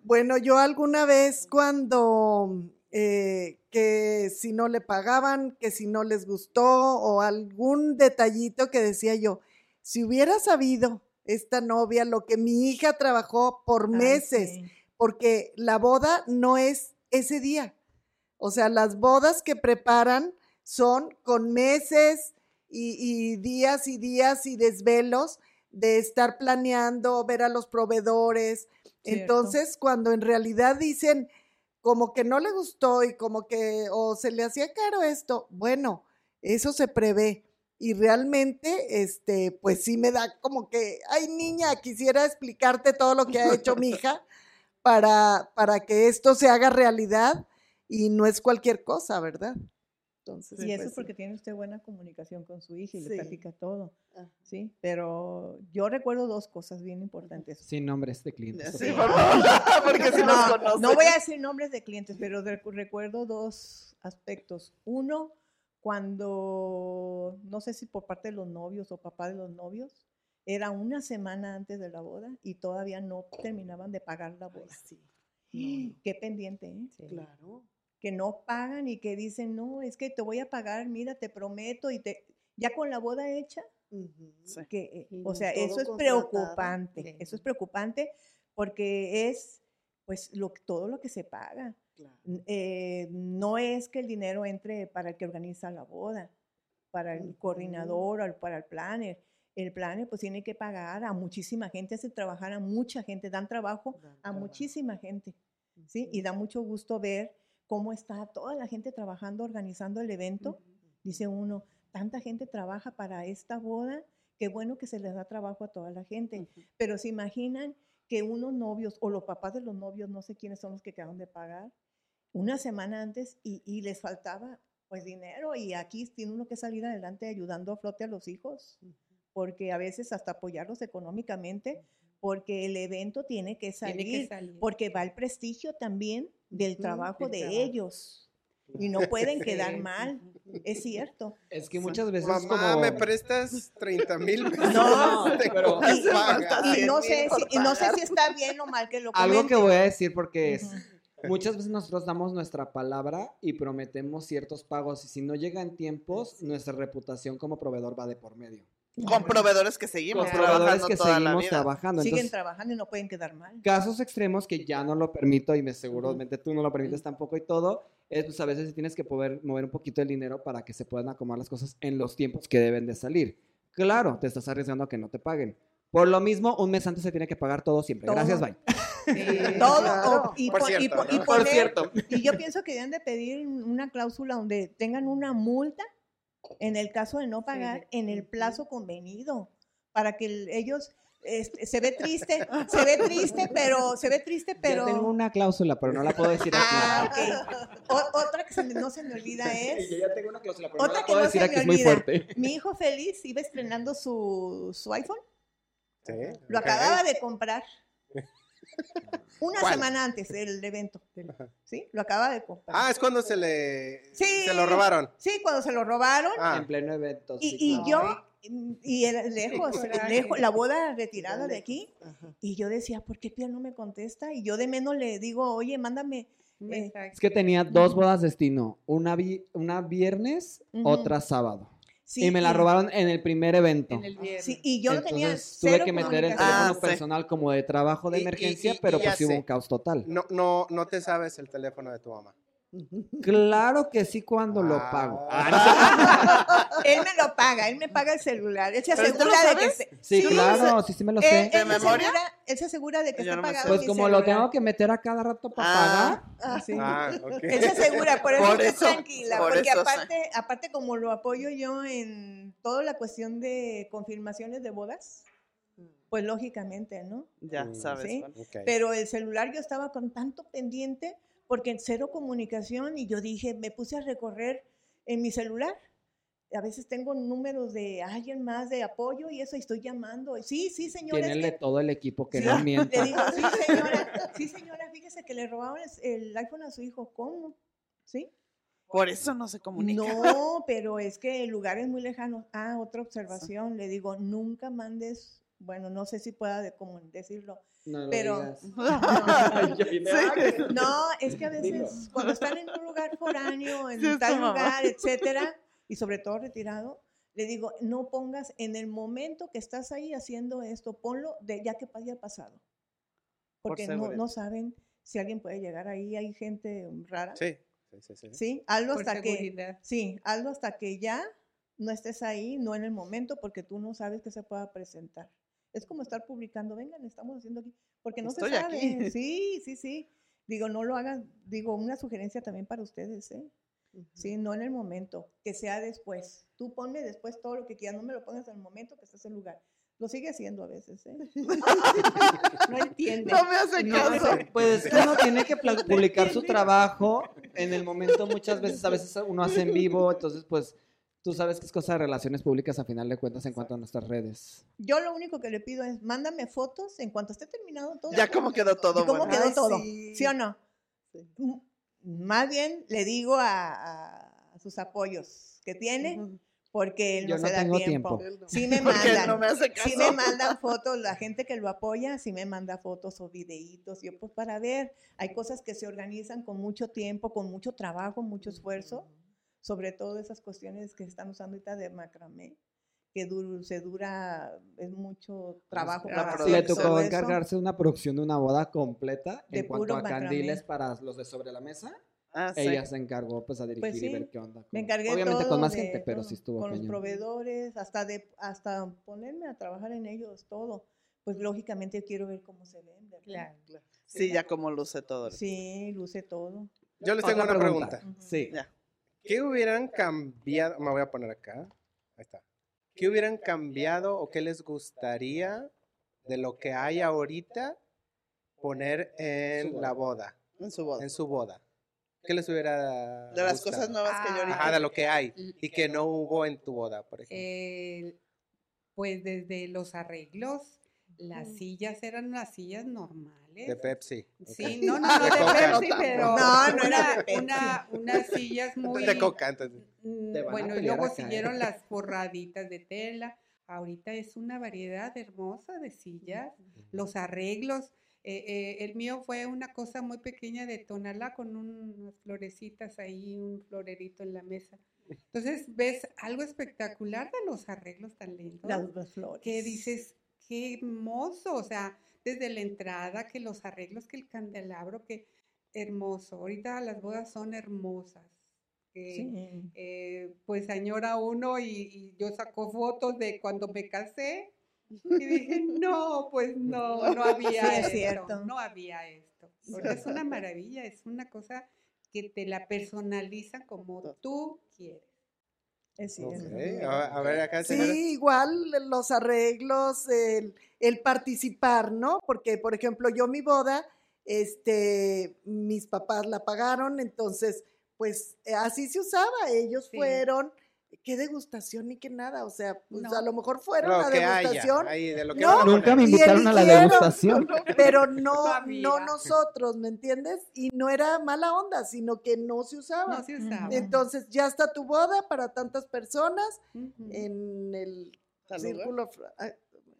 Bueno, yo alguna vez cuando eh, que si no le pagaban, que si no les gustó o algún detallito que decía yo, si hubiera sabido esta novia lo que mi hija trabajó por Ay, meses, sí. porque la boda no es ese día. O sea, las bodas que preparan son con meses y, y días y días y desvelos de estar planeando, ver a los proveedores. Cierto. Entonces, cuando en realidad dicen como que no le gustó y como que o se le hacía caro esto, bueno, eso se prevé. Y realmente, este, pues sí me da como que, ay niña, quisiera explicarte todo lo que ha hecho mi hija para, para que esto se haga realidad y no es cualquier cosa, ¿verdad? Entonces, Y eso pues, es porque tiene usted buena comunicación con su hija y Sí. le platica todo, Ah. ¿sí? Pero yo recuerdo dos cosas bien importantes. Sin nombres de clientes. Sí, por favor. porque si nos No, no voy a decir nombres de clientes, pero recu- recuerdo dos aspectos. Uno, cuando, no sé si por parte de los novios o papá de los novios, era una semana antes de la boda y todavía no terminaban de pagar la ay, boda. sí, no, Qué pendiente, ¿eh? claro. que no pagan y que dicen, no, es que te voy a pagar, mira, te prometo, y te, ya con la boda hecha. Sí. que, eh, Sí, o sea, eso es preocupante, Sí. eso es preocupante porque es, pues, lo, todo lo que se paga. Claro. Eh, no es que el dinero entre para el que organiza la boda, para el coordinador o para el planner. El planner pues tiene que pagar a muchísima gente, hace trabajar a mucha gente, dan trabajo Dan a trabajo. muchísima gente, ¿sí? Y da mucho gusto ver cómo está toda la gente trabajando, organizando el evento. Dice uno, tanta gente trabaja para esta boda, qué bueno que se les da trabajo a toda la gente. Pero se imaginan que unos novios o los papás de los novios, no sé quiénes son los que quedaron de pagar, una semana antes y, y les faltaba pues dinero y aquí tiene uno que salir adelante ayudando a flote a los hijos, porque a veces hasta apoyarlos económicamente, porque el evento tiene que Tiene salir, que salir. porque va el prestigio también del trabajo del de trabajo. ellos y no pueden quedar Sí. mal, es cierto. Es que muchas veces Mamá, como... ¿me prestas 30 mil pesos? No, Te pero- Y-. Y no 100,000 sé, si, y no sé si está bien o mal que lo Algo que comente. voy a decir porque es, Ujú. Muchas veces nosotros damos nuestra palabra y prometemos ciertos pagos y si no llega en tiempos, nuestra reputación como proveedor va de por medio. Con proveedores que seguimos Con trabajando proveedores que toda la seguimos vida. trabajando. Siguen Entonces, trabajando y no pueden quedar mal. casos extremos que ya no lo permito y me seguramente tú no lo permites tampoco y todo, es pues a veces tienes que poder mover un poquito el dinero para que se puedan acomodar las cosas en los tiempos que deben de salir. Claro, te estás arriesgando a que no te paguen. Por lo mismo, un mes antes se tiene que pagar todo siempre. Todo. Gracias, bye. Sí. Todo. claro. o- y, Por y cierto, y ¿no? Por poner- cierto. Y yo pienso que deben de pedir una cláusula donde tengan una multa en el caso de no pagar en el plazo convenido para que el- ellos este, se ve triste, se ve triste, pero se ve triste, pero Yo tengo una cláusula, pero no la puedo decir Ah, aquí. O- otra que se me- no se me olvida es Yo ya tengo una cláusula, pero Otra no la que puedo no decir se aquí, me es muy olvida. fuerte. mi hijo feliz iba estrenando su, su iPhone, Sí, lo acababa de comprar una ¿Cuál? semana antes del evento, ¿sí? Lo acaba de comprar. Ah, es cuando se le... Sí. Se lo robaron. Sí, cuando se lo robaron Ah, En pleno evento. y, sí, y claro. yo y era lejos, lejos, la boda retirada de aquí Ajá. y yo decía, ¿por qué Pierre no me contesta? Y yo de menos le digo, oye, mándame Eh. Es que tenía dos bodas destino, una, vi- una viernes, otra sábado. Sí, y me la robaron en el primer evento. En el. Sí, y yo no tenía Entonces, tuve que meter el teléfono Ah, sí. personal como de trabajo de y- emergencia, y- y pero pues sí hubo un caos total. No, no, no te sabes el teléfono de tu mamá. Claro que sí cuando lo Ah. pago. Él me lo paga, él me paga el celular. Él se ¿Pero tú lo asegura de que se- Sí, Sí, claro, sí, sí me lo él, sé. él ¿De se memoria? asegura, él se asegura de que Yo está no pagado Pues como lo tengo que meter a cada rato para Ah, pagar. Ah, sí. Ah, ok. Él se asegura, por eso Por estoy eso, tranquila, por porque eso, sí. aparte, aparte como lo apoyo yo en toda la cuestión de confirmaciones de bodas, pues lógicamente, ¿no? Ya Mm. sabes. Sí. Pero el celular yo estaba con tanto pendiente porque cero comunicación y yo dije, me puse a recorrer en mi celular. A veces tengo números de alguien más de apoyo y eso y estoy llamando. Sí, sí, señora. es Tiene que- todo el equipo que Sí, no mienta. Le digo, sí, señora, sí, señora, fíjese que le robaron el, el iPhone a su hijo. ¿Cómo? ¿Sí? Por eso no se comunica. No, pero es que el lugar es muy lejano. Ah, otra observación. Le digo, nunca mandes, bueno, no sé si pueda de, como decirlo. No Pero- digas. Sí. No, es que a Dilo. veces cuando están en un lugar foráneo, en Sí, tal lugar, etcétera, y sobre todo retirado, le digo, no pongas en el momento que estás ahí haciendo esto, ponlo de ya que haya pasado. Por Porque no, no saben si alguien puede llegar ahí, hay gente rara. Sí, sí, sí. sí. Sí, hazlo hasta que. Sí, hazlo hasta que ya no estés ahí, no en el momento, porque tú no sabes que se pueda presentar. Es como estar publicando, vengan, estamos haciendo aquí, porque no Estoy se sabe. aquí. Sí, sí, sí. Digo, no lo hagan, digo, una sugerencia también para ustedes, ¿eh? Sí, no en el momento, que sea después. Tú ponme después todo lo que quieras, no me lo pongas en el momento que estés en el lugar. Lo sigue haciendo a veces, ¿eh? no entiende. No me hace No, caso. Pues uno tiene que publicar su trabajo en el momento, muchas veces, a veces uno hace en vivo, entonces pues tú sabes que es cosa de relaciones públicas a final de cuentas en cuanto a nuestras redes. Yo lo único que le pido es, mándame fotos en cuanto esté terminado todo. Ya como quedó todo ¿Y cómo bueno. quedó Ay, todo? sí. Sí. o no? Sí. Más bien le digo a, a sus apoyos que tiene, Ujú. porque él Yo no, no se da tengo tiempo. tiempo. Sí me mandan. no me hace caso. Sí me mandan fotos, la gente que lo apoya, sí me manda fotos o videitos. Yo pues para ver, hay cosas que se organizan con mucho tiempo, con mucho trabajo, mucho esfuerzo, sobre todo esas cuestiones que están usando ahorita de macramé, que se dura, es mucho trabajo la para hacer Le tocó eso. encargarse de una producción de una boda completa De en cuanto puro a macramé. candiles para los de sobre la mesa. Ah, sí. Ella se encargó pues a dirigir Pues y sí, ver qué onda. Me con- encargué Obviamente todo con más de gente, pero todo, sí estuvo con los cañón. proveedores, hasta de hasta ponerme a trabajar en ellos todo. Pues lógicamente quiero ver cómo se ven, ¿verdad? Claro. Sí, ya como luce todo. Sí, luce todo. Yo les tengo Otra una pregunta. Ujú. Sí. Ya. ¿Qué hubieran cambiado? Me voy a poner acá. Ahí está. ¿Qué hubieran cambiado o qué les gustaría de lo que hay ahorita poner en Su la boda. boda, En su boda. en su boda? ¿Qué les hubiera De las gustado? cosas nuevas que yo Ah. ahorita. Ajá, de lo que hay y que no hubo en tu boda, por ejemplo. Eh, pues desde los arreglos, las sillas eran unas sillas normales. de Pepsi. Sí, no, no, no De de Coca. Pepsi, pero No, no era una- unas sillas muy... De coca, entonces. Mm, Bueno, y luego acá, ¿eh? siguieron las forraditas de tela. Ahorita es una variedad hermosa de sillas. Los arreglos. eh, eh, el mío fue una cosa muy pequeña de tonalá con un- unas florecitas ahí, un florerito en la mesa. Entonces ves algo espectacular de los arreglos tan lindos Las, las flores. que dices, qué hermoso, o sea, desde la entrada, que los arreglos, que el candelabro, que hermoso. Ahorita las bodas son hermosas. que, Sí. eh, pues añora uno y, y yo saco fotos de cuando me casé y dije, no, pues no, no había Sí, esto, cierto. no había esto. Es una maravilla, es una cosa que te la personalizan como tú quieres. A, ver, acá, señora. Sí, igual los arreglos, el, el participar, ¿no? Porque, por ejemplo, yo mi boda, este, mis papás la pagaron, entonces, pues eh, así se usaba. Ellos Sí. fueron, qué degustación ni qué nada, o sea, pues No. a lo mejor fueron Lo a haya, degustación, ahí, de lo que No, Nunca me invitaron a la degustación. pero no, No nosotros, ¿me entiendes? Y no era mala onda, sino que no se usaba. No se usaba. Entonces ya está tu boda para tantas personas Ujú. en el círculo, ah,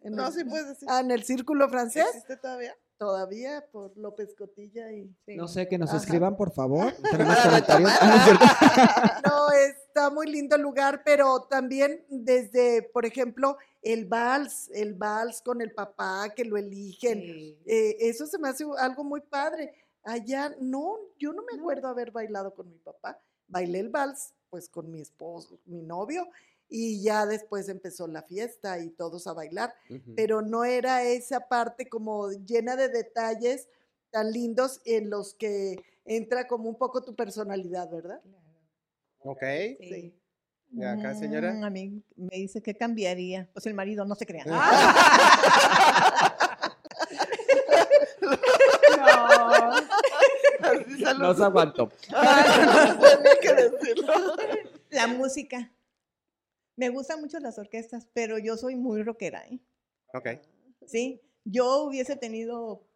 en No, el- sí puedes decir. ah, en el círculo francés. ¿Existe todavía? Todavía por López Cotilla y... Sí. No sé, que nos Ajá. escriban, por favor. Comentarios. Ah, no está muy lindo el lugar, pero también desde, por ejemplo, el vals, el vals con el papá que lo eligen, Sí. eh, eso se me hace algo muy padre. Allá, no, yo no me acuerdo haber bailado con mi papá. Bailé el vals, pues con mi esposo, mi novio, y ya después empezó la fiesta y todos a bailar, pero no era esa parte como llena de detalles tan lindos en los que entra como un poco tu personalidad, ¿verdad? Ok. Sí. ¿Y acá, señora? Mm, A mí me dice que cambiaría. Pues el marido no se crea. Se No los- se aguantó. Ah, tenía que decirlo. La música. Me gustan mucho las orquestas, pero yo soy muy rockera, ¿eh? Ok. Sí, yo hubiese tenido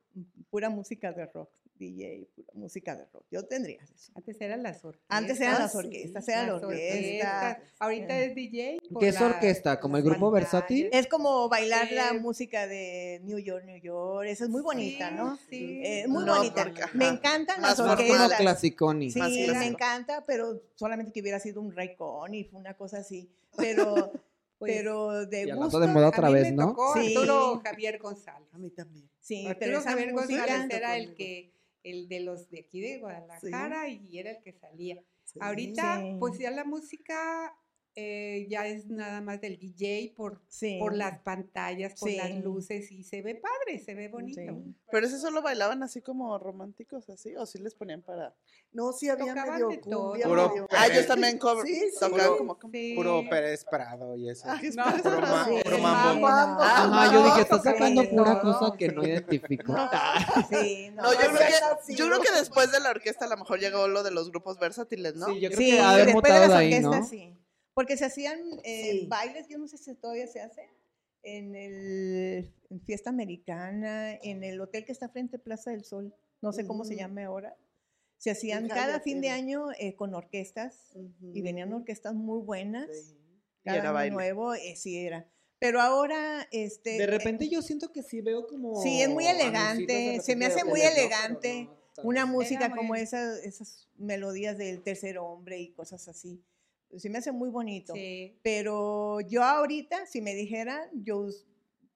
pura música de rock, DJ, pura música de rock. Yo tendría eso. Antes eran las orquestas. Antes eran las sí, orquestas, era la Las orquesta. orquestas. Ahorita es DJ. ¿Qué es orquesta? ¿Como el grupo versátil? Es como bailar la música de New York, New York. Esa es muy bonita, Sí, ¿no? Sí. Eh, muy No, bonita. porque, me encantan más las Más como orquestas. clasiconi. Sí, Más me clásico. encanta, pero solamente que hubiera sido un Raycon y fue una cosa así. Pero, Pues, pero de Y gusto. de moda a otra mí vez, me ¿no? tocó Sí. Arturo Javier González. A mí también. Sí, pero Arturo Javier. González era el que, el de los de aquí de Guadalajara y era el que salía. Sí. Ahorita, Sí. pues ya la música eh, ya es nada más del DJ por, Sí. por las pantallas, por las Sí. luces y se ve padre, se ve bonito. Sí. Pero ese solo bailaban así como románticos, así, o sí les ponían para. No, sí había Tocaban medio de todo. cumbia, Puro medio- Ah, ellos también cover, Sí, sí. tocaban como. Puro Pérez Prado y eso. ¿Qué es No, puro eso? ma- Sí, puro sí, mambo. no. Ajá, yo dije, está sacando pura cosa que no identifico. Sí, no. No, yo creo, que, así, yo creo ¿no? que después de la orquesta a lo mejor llegó lo de los grupos versátiles, ¿no? Sí, yo creo Sí, que ha de haber después de las ¿no? orquestas, sí. Porque se hacían eh, Sí. bailes, yo no sé si todavía se hace, en el en Fiesta Americana, en el hotel que está frente a Plaza del Sol, no sé cómo se Ujú. llame ahora. Se hacían cada fin de era. año eh, con orquestas y venían orquestas muy buenas. Sí. Y Cada era año baile. nuevo, eh, sí era. Pero ahora, este... De eh, repente yo siento que sí veo como. Sí, es muy elegante, se me hace muy elegante, no una música como esas, esas melodías del tercer hombre y cosas así. Se me hace muy bonito. Sí. Pero yo ahorita, si me dijeran, yo us-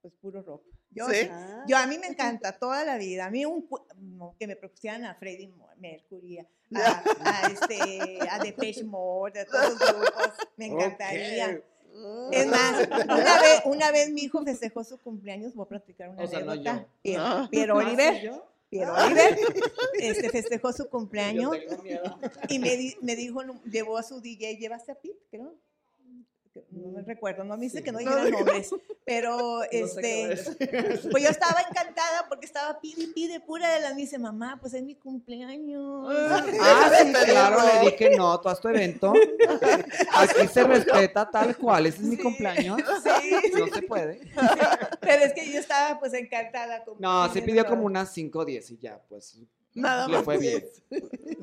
pues puro rock. Yo, ¿Sí? sí. Ah, yo a mí me encanta toda la vida. A mí un no, que me propusieran a Freddie Mercury, a, a, a este, a Depeche Mode, a todos los grupos, me encantaría. Ok. Es más, una vez, una vez mi hijo festejó su cumpleaños, voy a platicar una O sea, no anécdota. yo. Piero, Ah. ¿Ah, Oliver, yo? Piero Oliver, este, festejó su cumpleaños y me, di- me dijo, llevó a su DJ, llevaste a Pete, creo. No me recuerdo, no me dice Sí. que no dijera nombres, pero No este, pues yo estaba encantada porque estaba pide y pide pura de la me dice, mamá, pues es mi cumpleaños. Ah, sí, claro, le dije no, tú haz tu evento. Aquí se respeta tal cual, ese es mi cumpleaños. Sí, No se puede. pero es que yo estaba pues encantada. con- No, sí pidió como unas 5 o 10 y ya, pues Nada le más. fue bien.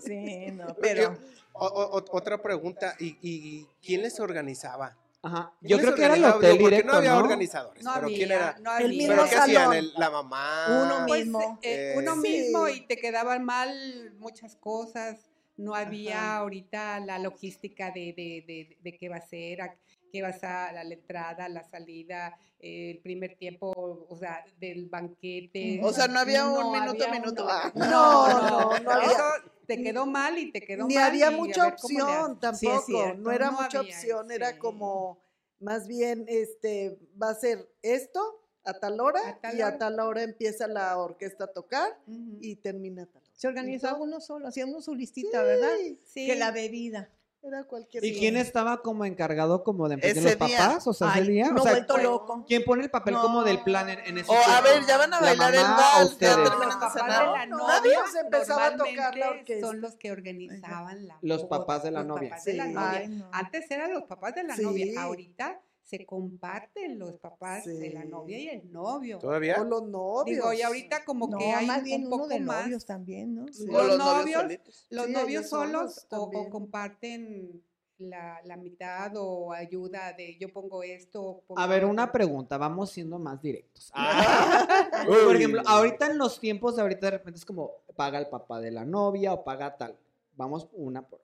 Sí, no, pero... O- o- o- otra pregunta, ¿y, y quién les organizaba? Ajá. ¿Quién Yo creo que era el hotel directo, no había ¿no? organizadores, No pero había, ¿quién era? no El había. mismo ¿Pero qué hacían? El- ¿La mamá? Uno Pues, Eh, mismo. eh, uno Sí. mismo y te quedaban mal muchas cosas. No había Ajá. ahorita la logística de, de, de, de qué va a ser, a qué vas a, la entrada, la salida, eh, el primer tiempo, o sea, del banquete. O sea, no había un No minuto, había minuto. Ah. No, no, no había. Eso te quedó mal y te quedó Ni mal. había y a mucha opción haces. Sí, es tampoco, cierto. no era No mucha había, opción, era como más bien este va a ser esto a tal hora A tal y a tal hora empieza la orquesta a tocar y termina a tal hora. Se organizaba uno solo, hacía uno su listita, ¿verdad? Sí, Sí. Que la bebida. Era cualquier ¿Y día. quién estaba como encargado como de Ese los día. papás? O sea, ese Ay, día. uno O sea, vuelto ¿quién- loco. ¿quién pone el papel como del No. plan en, en ese O a tiempo? ver, ya van a ¿La bailar el vals, ya ustedes? terminan Los de papás cenar. No, novia nadie se empezaba a tocar la orquesta. son los que organizaban la Los papás de la los novia. papás de la Sí. novia. Ay, no. Antes eran los papás de la Sí. novia, ahorita se comparten los papás de la novia y el novio. ¿Todavía? O los novios. Digo, y ahorita como No, que hay más un, bien un uno poco de más. novios también, ¿no? Sí. O Los los novios. Los Sí, novios solos o, comparten la, la mitad o ayuda de yo pongo esto. pongo A ver, otro. una pregunta, vamos siendo más directos. Ah, Por ejemplo, ahorita en los tiempos de ahorita de repente es como paga el papá de la novia o paga tal. Vamos una por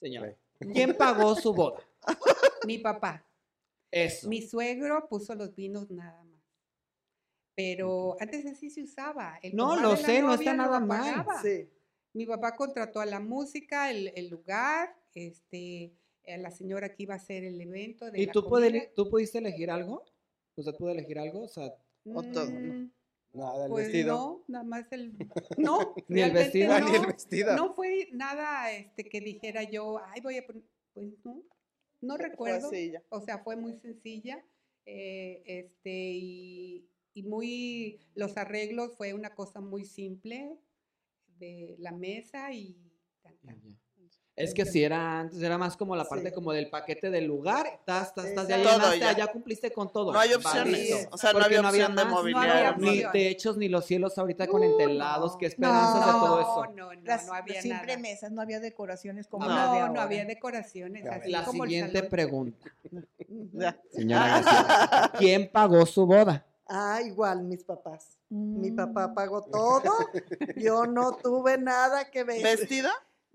señora. ¿Quién pagó su boda? Mi papá. Eso. Mi suegro puso los vinos nada más. Pero antes así se usaba. El No, lo sé, no está nada mal. Sí. Mi papá contrató a la música, el, el lugar, este, a la señora que iba a hacer el evento. De ¿Y la tú, puede- comida. tú pudiste elegir algo? ¿Usted pudo elegir algo? O sea, o todo, ¿no? Mm, Nada, el Pues vestido. no, nada más el... No, Ni el realmente vestido. Ni el no. vestido. No fue nada este, que dijera yo, ay, voy a poner, pues no, no Fue recuerdo. así ya. O sea, fue muy sencilla, eh, este, y, y muy, los arreglos fue una cosa muy simple de la mesa y tan, tan. Es que si era antes, era más como la parte Sí. como del paquete del lugar. Estás, estás, estás, ya llenaste, ya. ya cumpliste con todo. No hay opciones. O sea, no Porque había opción de mobiliario. Ni techos, ni los cielos ahorita con entelados, no. qué esperanzas de no, todo eso. No, no, Las no había simple nada. mesas, no había decoraciones como No, las de No, no había decoraciones. Así La como siguiente pregunta. Señora García, ¿quién pagó su boda? Ah, igual mis papás. Mi papá Mm. pagó todo. Yo no tuve nada que ver. ¿Vestido?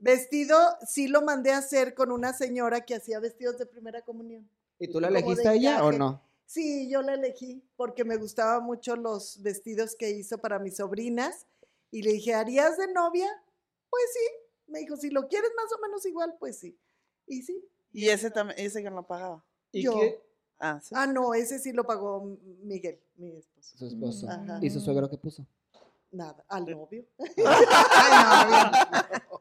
Vestido sí lo mandé a hacer con una señora que hacía vestidos de primera comunión. ¿Y tú la elegiste a ella o no? Sí, yo la elegí porque me gustaban mucho los vestidos que hizo para mis sobrinas y le dije, ¿harías de novia? Pues sí. Me dijo, si lo quieres más o menos igual, pues sí. Y sí. Y ese también, ese que no pagaba. ¿Y Yo. qué? Ah, sí. Ah, no, ese sí lo pagó Miguel, mi esposo. Su esposo. Ajá. ¿Y su suegro qué puso? Nada, al novio.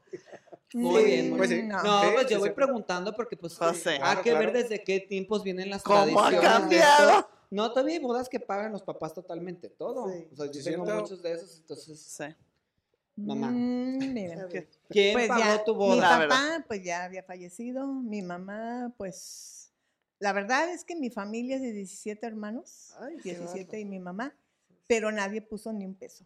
Muy bien, muy Pues sí. bien. No. No, Sí, pues sí yo voy preguntando porque pues sí. hay Claro, que ver desde qué tiempos vienen las ¿Cómo ha tradiciones. de cambiado? No, todavía hay bodas que pagan los papás totalmente todo. Sí. O sea, yo Sí, tengo muchos de esos, entonces... Sí. Mamá. Mm, mira. ¿Quién Pues pagó ya, tu mi boda? La papá pues ya había fallecido, mi mamá pues la verdad es que mi familia es de 17 hermanos, Ay, qué 17 y mi mamá, pero nadie puso ni un peso.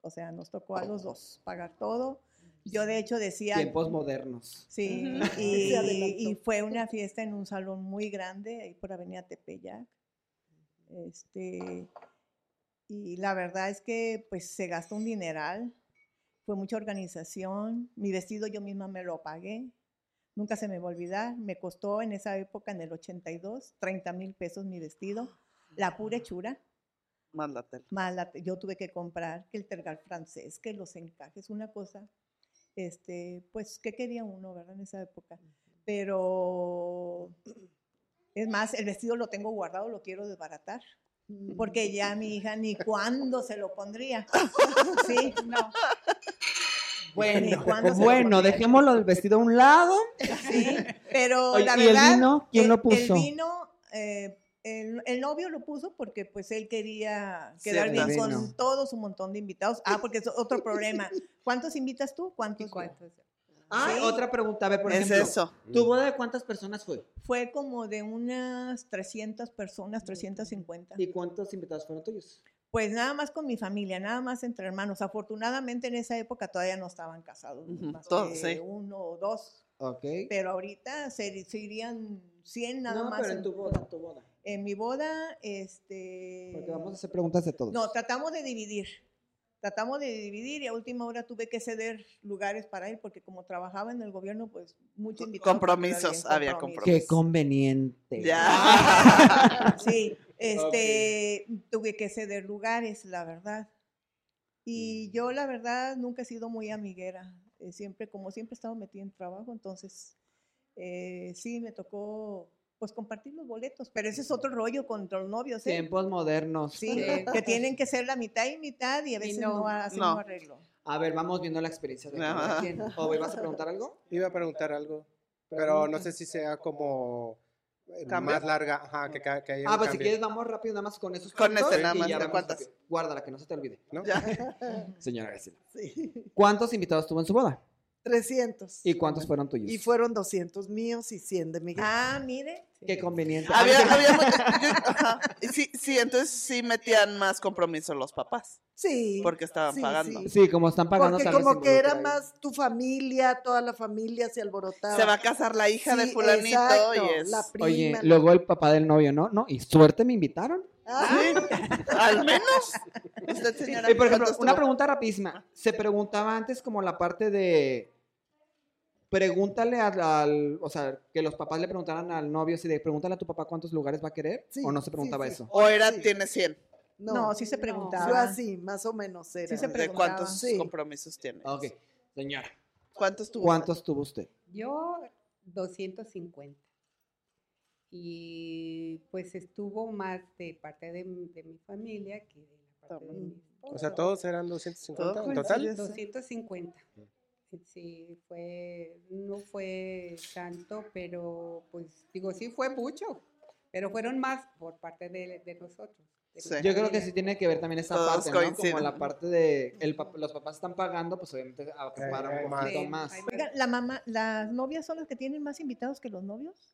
O sea, nos tocó a los dos pagar todo. Yo de hecho decía, Tiempos modernos. sí, y, fue una fiesta en un salón muy grande ahí por Avenida Tepeyac. Este, y la verdad es que pues se gastó un dineral, fue mucha organización, mi vestido yo misma me lo pagué, nunca se me va a olvidar, me costó en esa época, en el 82, 30 mil pesos mi vestido, la pura hechura, Más la tela. más la- yo tuve que comprar que el tergal francés, que los encajes, una cosa, este, pues, ¿qué quería uno, verdad, en esa época? Pero, es más, el vestido lo tengo guardado, lo quiero desbaratar, porque ya mi hija ni cuándo se lo pondría. Sí, no. Bueno, bueno, dejémoslo del vestido a un lado. Sí, pero Oye, la ¿y el verdad. vino? ¿Quién el- lo puso? El vino, eh, el, el novio lo puso porque pues él quería quedar bien con todo su montón de invitados. Ah, porque es otro problema. ¿Cuántos invitas tú? ¿Cuántos? Cuántos? Ah, Sí. otra pregunta, a ver, por es ejemplo. eso. ¿Tu boda de cuántas personas fue? Fue como de unas 300 personas, 350. ¿Y cuántos invitados fueron tuyos? Pues nada más con mi familia, nada más entre hermanos. Afortunadamente en esa época todavía no estaban casados, más todos, que sí. uno o dos. Ok. Pero ahorita se, se irían 100 nada no, más. pero en tu boda, en tu boda. En mi boda, este... Porque vamos a hacer preguntas de todos. No, tratamos de dividir. Tratamos de dividir y a última hora tuve que ceder lugares para él porque como trabajaba en el gobierno, pues mucho invitado. Compromisos, había Qué conveniente. Ya. Sí, este, tuve que ceder lugares, la verdad. Y yo, la verdad, nunca he sido muy amiguera. eh, siempre, como siempre he estado metida en trabajo, entonces eh, sí me tocó pues compartir los boletos, pero ese es otro rollo con los novios, ¿eh? Tiempos modernos. Sí, Sí. que tienen que ser la mitad y mitad y a veces no, no, hacen no. un arreglo. A ver, vamos viendo la experiencia de cada Ajá. quien. ¿O vas a preguntar algo? Iba a preguntar algo, pero no sé si sea como eh, ¿Cambio? más larga, ajá, que, que haya Ah, pues si quieres vamos rápido nada más con esos Con este nada y más, ya ¿de vamos cuántas? Guárdala, que no se te olvide. ¿no? Ya. Señora Graciela. Sí. ¿Cuántos invitados tuvo en su boda? 300. ¿Y cuántos fueron tuyos? Y fueron 200 míos y 100 de Miguel. Ah, mire. Qué conveniente. Había, había yo- sí, sí, entonces sí metían más compromiso los papás, Sí. porque estaban sí, pagando. sí. Sí, como están pagando Porque como que era ahí. más tu familia, toda la familia se alborotaba. Se va a casar la hija de fulanito exacto, y es... la prima. Oye, la- luego el papá del novio, ¿no? No, y suerte me invitaron. Ah, Sí, al menos. Usted, señora, Y por ejemplo, ¿cuántos una pregunta rapidísima. Se preguntaba antes como la parte de pregúntale al, al- o sea, que los papás le preguntaran al novio si de pregúntale a tu papá cuántos lugares va a querer Sí, o no se preguntaba sí. eso. O era, Sí. tiene 100. No, sí se No. preguntaba. Yo así, más o menos era. Sí se ¿De preguntaba. cuántos Sí. compromisos tiene? Ok, señora. ¿Cuántos tuvo? ¿Cuántos tuvo usted? Yo 250. Y pues estuvo más de parte de, mi- de mi familia que de la parte de mi esposo. O sea, todos eran 250 Todo en total. coincide. 250. Sí, fue, no fue tanto, pero pues digo, sí fue mucho, pero fueron más por parte de, de nosotros. de mi Sí. Yo creo que sí tiene que ver también esa Todos parte, ¿no? Como la parte de el pap- los papás están pagando, pues obviamente para hay un más. poquito más. hay Oigan, la mamá, las novias son las que tienen más invitados que los novios.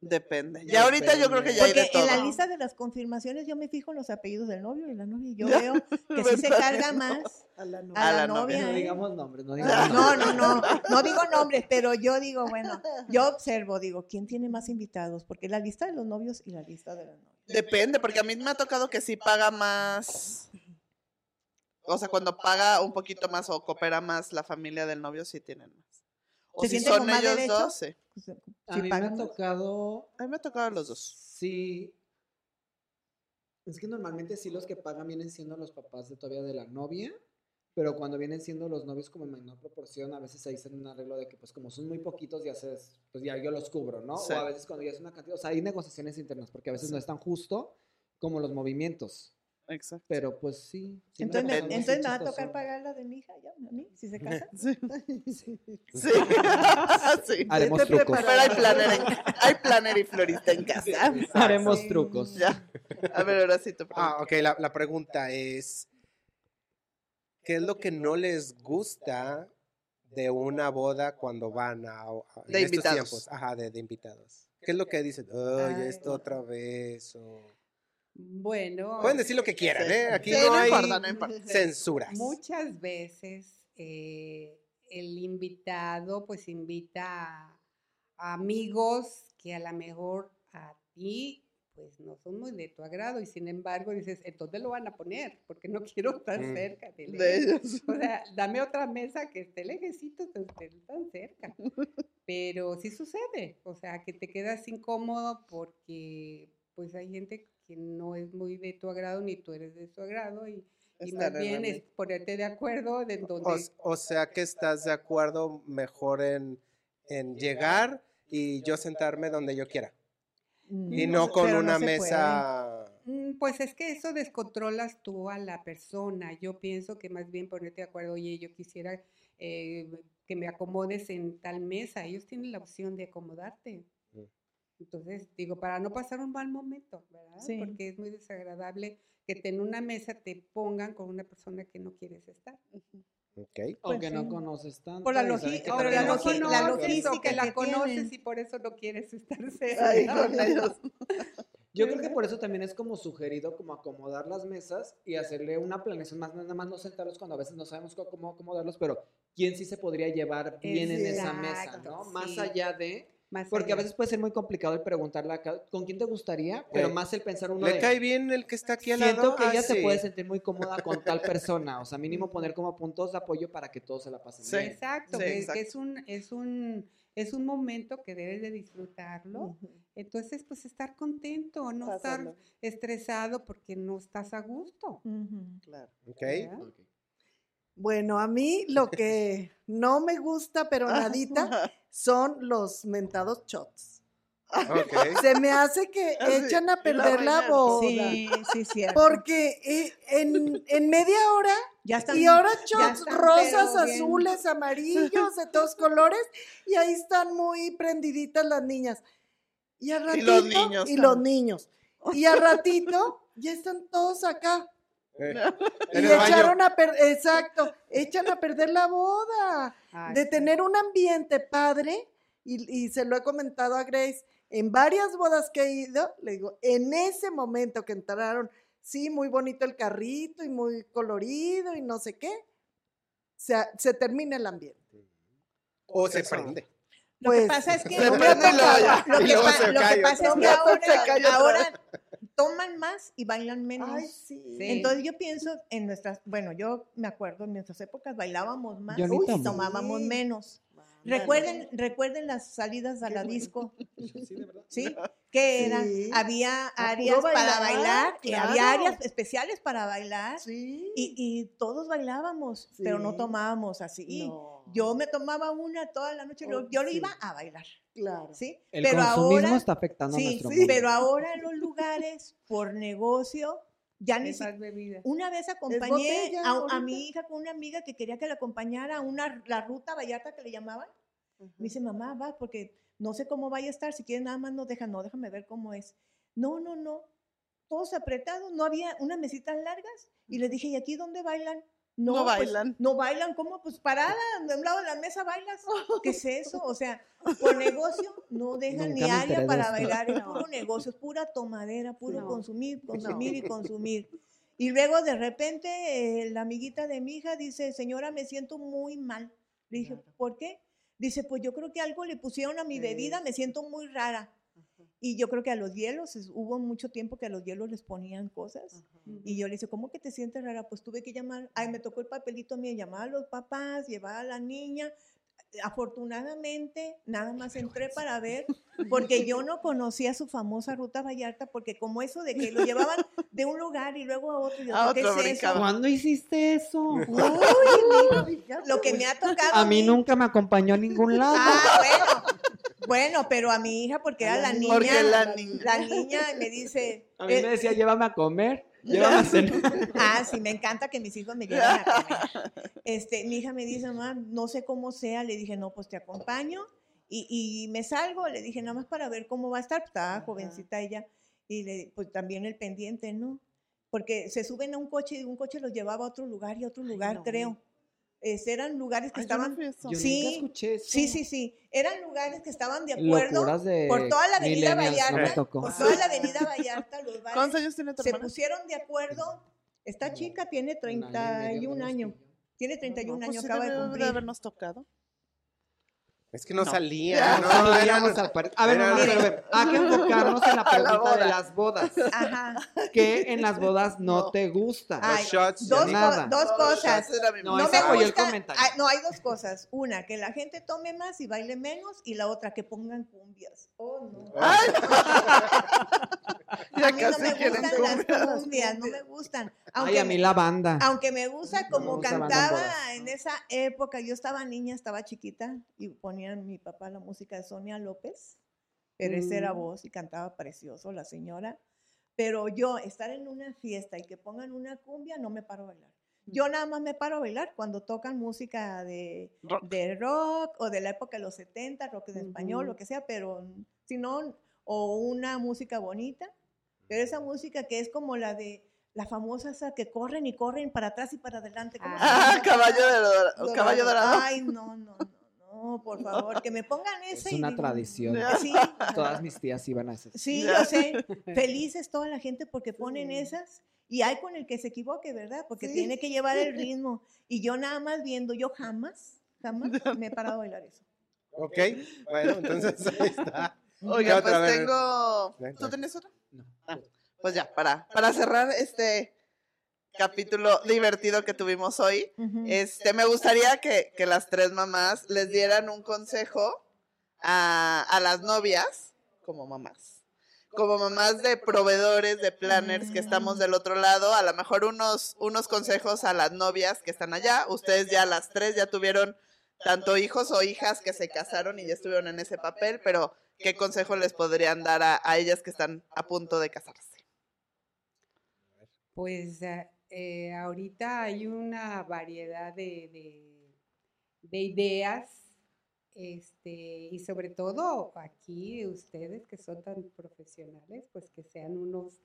Depende. Ya ahorita yo creo que ya hay Porque de todo. en la lista de las confirmaciones yo me fijo en los apellidos del novio y la novia y yo veo que sí se carga más A la a, novia. No ¿eh? digamos nombres, no digamos No, nombres. no, no, no digo nombres, pero yo digo, bueno, yo observo, digo, ¿quién tiene más invitados? Porque la lista de los novios y la lista de las novias. Depende, porque a mí me ha tocado que sí paga más. O sea, cuando paga un poquito más o coopera más la familia del novio, sí tienen más. O ¿Se si son con más ellos dos, O sea, A mí me ha tocado A mí me ha tocado los dos. Sí. Es que normalmente sí los que pagan vienen siendo los papás de todavía de la novia, pero cuando vienen siendo los novios como en menor proporción, a veces se dicen un arreglo de que pues como son muy poquitos ya se, pues ya yo los cubro, ¿no? Sí. O a veces cuando ya es una cantidad, o sea, hay negociaciones internas porque a veces no es tan justo como los movimientos, Exacto. pero pues sí. Entonces, me, entonces me va a tocar pagar la de mi hija, ya, a mí, si se casa. Sí. Sí. Sí. sí. Haremos trucos. Pero hay planner, en- hay planner y florista en casa. Haremos Sí. trucos. Ya. A ver, ahora sí te pregunto. Ah, ok, la, la pregunta es, ¿qué es lo que no les gusta de una boda cuando van a, a- en De estos invitados. tiempos? Ajá, de, de invitados. ¿Qué es lo que dicen? Ay, Ay, esto otra vez. o- Bueno, Pueden decir lo que quieran, Sí. ¿eh? Aquí Sí, no, no hay importa, no importa. censuras. muchas veces eh, el invitado pues invita a amigos que a lo mejor a ti pues no son muy de tu agrado y sin embargo dices, ¿en dónde lo van a poner? Porque no quiero estar Mm. cerca de. De ellos. O sea, dame otra mesa que esté lejecito, no tan cerca. Pero sí sucede, o sea, que te quedas incómodo porque pues hay gente que no es muy de tu agrado ni tú eres de su agrado y, y más bien es ponerte de acuerdo de donde... O, o sea que estás de acuerdo mejor en, en llegar y yo sentarme donde yo quiera. Y Mm, no con no una mesa... Mm, Pues es que eso descontrolas tú a la persona. Yo pienso que más bien ponerte de acuerdo, oye, yo quisiera eh, que me acomodes en tal mesa. Ellos tienen la opción de acomodarte. Entonces, digo, para no pasar un mal momento, ¿verdad? Sí. Porque es muy desagradable que te- en una mesa te pongan con una persona que no quieres estar. Ok. O que no conoces tanto. Por la logi- la no la logística que la que conoces tienen. y por eso no quieres estar Ay, cerca. con ellos. Yo creo que por eso también es como sugerido como acomodar las mesas y hacerle una planeación más, nada más no sentarlos cuando a veces no sabemos cómo acomodarlos, pero quién sí se podría llevar bien en esa mesa, ¿no? Más allá de... Más Porque a veces puede ser muy complicado el preguntarle a cada- con quién te gustaría, pero más el pensar uno ¿Le de... cae bien el que está aquí al Siento lado? que Ah, ella se sí. puede sentir muy cómoda con tal persona, o sea, mínimo poner como puntos de apoyo para que todos se la pasen Sí. bien. Exacto, Sí, que, que exacto. es un, es un, es un momento que debes de disfrutarlo. Entonces, pues estar contento, no estar estresado porque no estás a gusto. Claro. Ok. ¿verdad? Ok. Bueno, a mí lo que no me gusta, pero nadita, son los mentados shots. Se me hace que Ah, echan a la perder la bailan. boda. Sí, sí, cierto. Porque eh, en, en media hora ya están, y ahora ya shots están, rosas, bien. azules, amarillos, de todos colores, y ahí están muy prendiditas las niñas. Y al Y ratito, los niños y los niños. Y al ratito ya están todos acá. Eh, Y echaron a perder, exacto, echan a perder la boda. Ay, de tener un ambiente padre, y, y se lo he comentado a Grace, en varias bodas que he ido, le digo, en ese momento que entraron, sí, muy bonito el carrito y muy colorido y no sé qué, se, se termina el ambiente. O se Eso. prende. Lo que Pues, pasa es que. Lo pa- lo pasa es ahora toman más y bailan menos. Ay, sí. Sí. Entonces yo pienso en nuestras, bueno, yo me acuerdo en nuestras épocas bailábamos más y tomábamos menos. Recuerden, recuerden las salidas a la disco, Sí, de verdad. ¿sí? Que eran, Sí. había áreas para bailar, había áreas especiales para bailar Sí. y, y todos bailábamos, pero no tomábamos así. No. Yo me tomaba una toda la noche, Oh, yo le iba a bailar, Claro. ¿sí? El pero consumismo ahora, está afectando a sí, nuestro sí, mundo. pero ahora en los lugares, por negocio, ya ni Es si- más bebida. Una vez acompañé botella a, a mi hija con una amiga que quería que la acompañara a una, la ruta Vallarta que le llamaban. Me dice, mamá, va, porque no sé cómo vaya a estar, si quieres nada más nos dejan, no, déjame ver cómo es. No, no, no, todos apretados, no había unas mesitas largas. Y le dije, ¿y aquí dónde bailan? No pues, bailan. no bailan, ¿cómo? Pues parada, de un lado de la mesa bailas. ¿Qué es eso? O sea, por negocio no dejan ni Nunca área para esto. bailar, es No. puro negocio, es pura tomadera, puro No. consumir, consumir y consumir. Y luego de repente eh, la amiguita de mi hija dice, señora, me siento muy mal. Le dije, ¿por qué? Dice, pues yo creo que algo le pusieron a mi bebida, me siento muy rara. Y yo creo que a los hielos, es- hubo mucho tiempo que a los hielos les ponían cosas. Y yo le dije, ¿cómo que te sientes rara? Pues tuve que llamar, ay, me tocó el papelito a mí, llamar a los papás, llevar a la niña. Afortunadamente, nada más entré para ver, porque yo no conocía su famosa ruta Vallarta, porque como eso de que lo llevaban de un lugar y luego a otro, y yo, A ¿qué otro es eso? ¿Cuándo hiciste eso? Uy, lo que me ha tocado. A mí nunca me acompañó a ningún lado. Ah, bueno. Bueno, pero a mi hija, porque era la niña. Porque la niña. La niña me dice. A mí eh, me decía, llévame a comer, llévame a cenar. Ah, sí, me encanta que mis hijos me lleven a comer. Este, mi hija me dice, mamá, no sé cómo sea. Le dije, no, pues te acompaño. Y, y me salgo, le dije, nada más para ver cómo va a estar. Estaba jovencita ella. Y le, pues también el pendiente, ¿no? Porque se suben a un coche y un coche los llevaba a otro lugar y a otro Ay, lugar, no. creo. Es- eran lugares que Ay, yo no estaban. a eso. Yo Sí, nunca escuché eso. Sí, sí, sí. Eran lugares que estaban de acuerdo. De por toda la avenida no Vallarta. tocó. por toda la avenida Vallarta, los ¿Cuántos bares años tiene tu se hermana? pusieron de acuerdo. Esta chica tiene 31 años. Tiene 31 No, pues años, sí acaba de cumplir. habernos tocado. Es que no, No. salía, No, no, no al par- A ver, eran- mamá, pero a ver, hay que enfocarnos en la pregunta de las bodas. Ajá. ¿Qué en las bodas no, No. te gusta? Ay, shots, dos, nada. co- dos No, cosas. No, No me fue el gusta. comentario. ah, no, hay dos cosas. Una, que la gente tome más y baile menos. Y la otra, que pongan cumbias. Oh, no. Ay, A ya mí no me gustan las cumbias, no me gustan. Ay, a mí la banda. Aunque me gusta me como gusta cantaba en esa época, yo estaba niña, estaba chiquita y mi papá la música de Sonia López, pero esa era Mm. voz y cantaba precioso la señora. Pero yo estar en una fiesta y que pongan una cumbia, no me paro a bailar. Yo nada más me paro a bailar cuando tocan música de Rock. de rock o de la época de los 70, rock en español, lo que sea, pero si no, o una música bonita, pero esa música que es como la de la famosa esa que corren y corren para atrás y para adelante. ¿cómo se Ah, caballo, de Dorado. caballo dorado. Ay, no, no, no, no, por favor, que me pongan Es esa. y una digo, tradición. Sí, Todas mis tías iban a hacer. sí, yo sé. Felices toda la gente porque ponen esas. Y hay con el que se equivoque, ¿verdad? Porque Sí. tiene que llevar el ritmo. Y yo nada más viendo, yo jamás, jamás me he parado a bailar eso. Ok, bueno, entonces ahí está. Oiga, ¿Qué pues tengo. ¿Tú tienes otra? No. Ah, pues ya, para, para cerrar este capítulo divertido que tuvimos hoy, este, me gustaría que, que las tres mamás les dieran un consejo a, a las novias como mamás. Como mamás de proveedores, de planners que estamos del otro lado, a lo mejor unos, unos consejos a las novias que están allá. Ustedes ya las tres ya tuvieron tanto hijos o hijas que se casaron y ya estuvieron en ese papel, pero ¿qué consejo les podrían dar a, a ellas que están a punto de casarse? Pues ah, eh, ahorita hay una variedad de, de- de ideas, este, y sobre todo aquí ustedes que son tan profesionales, pues que sean unos,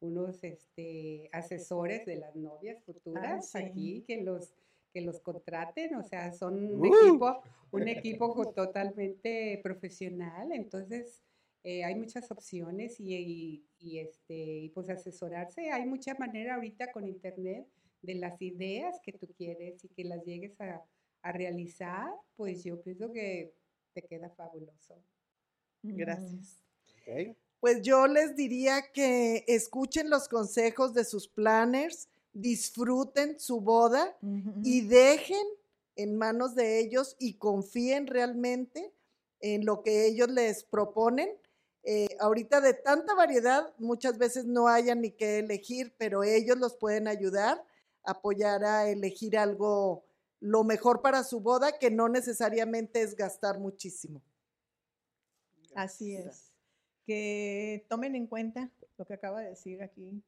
unos este, asesores de las novias futuras sí. aquí, que los, que los contraten, o sea, son un Uh. equipo, un equipo totalmente profesional, entonces eh, hay muchas opciones y, y- y, este, y, pues asesorarse. Hay mucha manera ahorita con internet de las ideas que tú quieres y que las llegues a, a realizar, pues yo pienso que te queda fabuloso. Gracias. Ok. Pues yo les diría que escuchen los consejos de sus planners, disfruten su boda y dejen en manos de ellos y confíen realmente en lo que ellos les proponen. Eh, ahorita de tanta variedad, muchas veces no hayan ni que elegir, pero ellos los pueden ayudar, apoyar a elegir algo lo mejor para su boda, que no necesariamente es gastar muchísimo. Así es. Que tomen en cuenta lo que acaba de decir aquí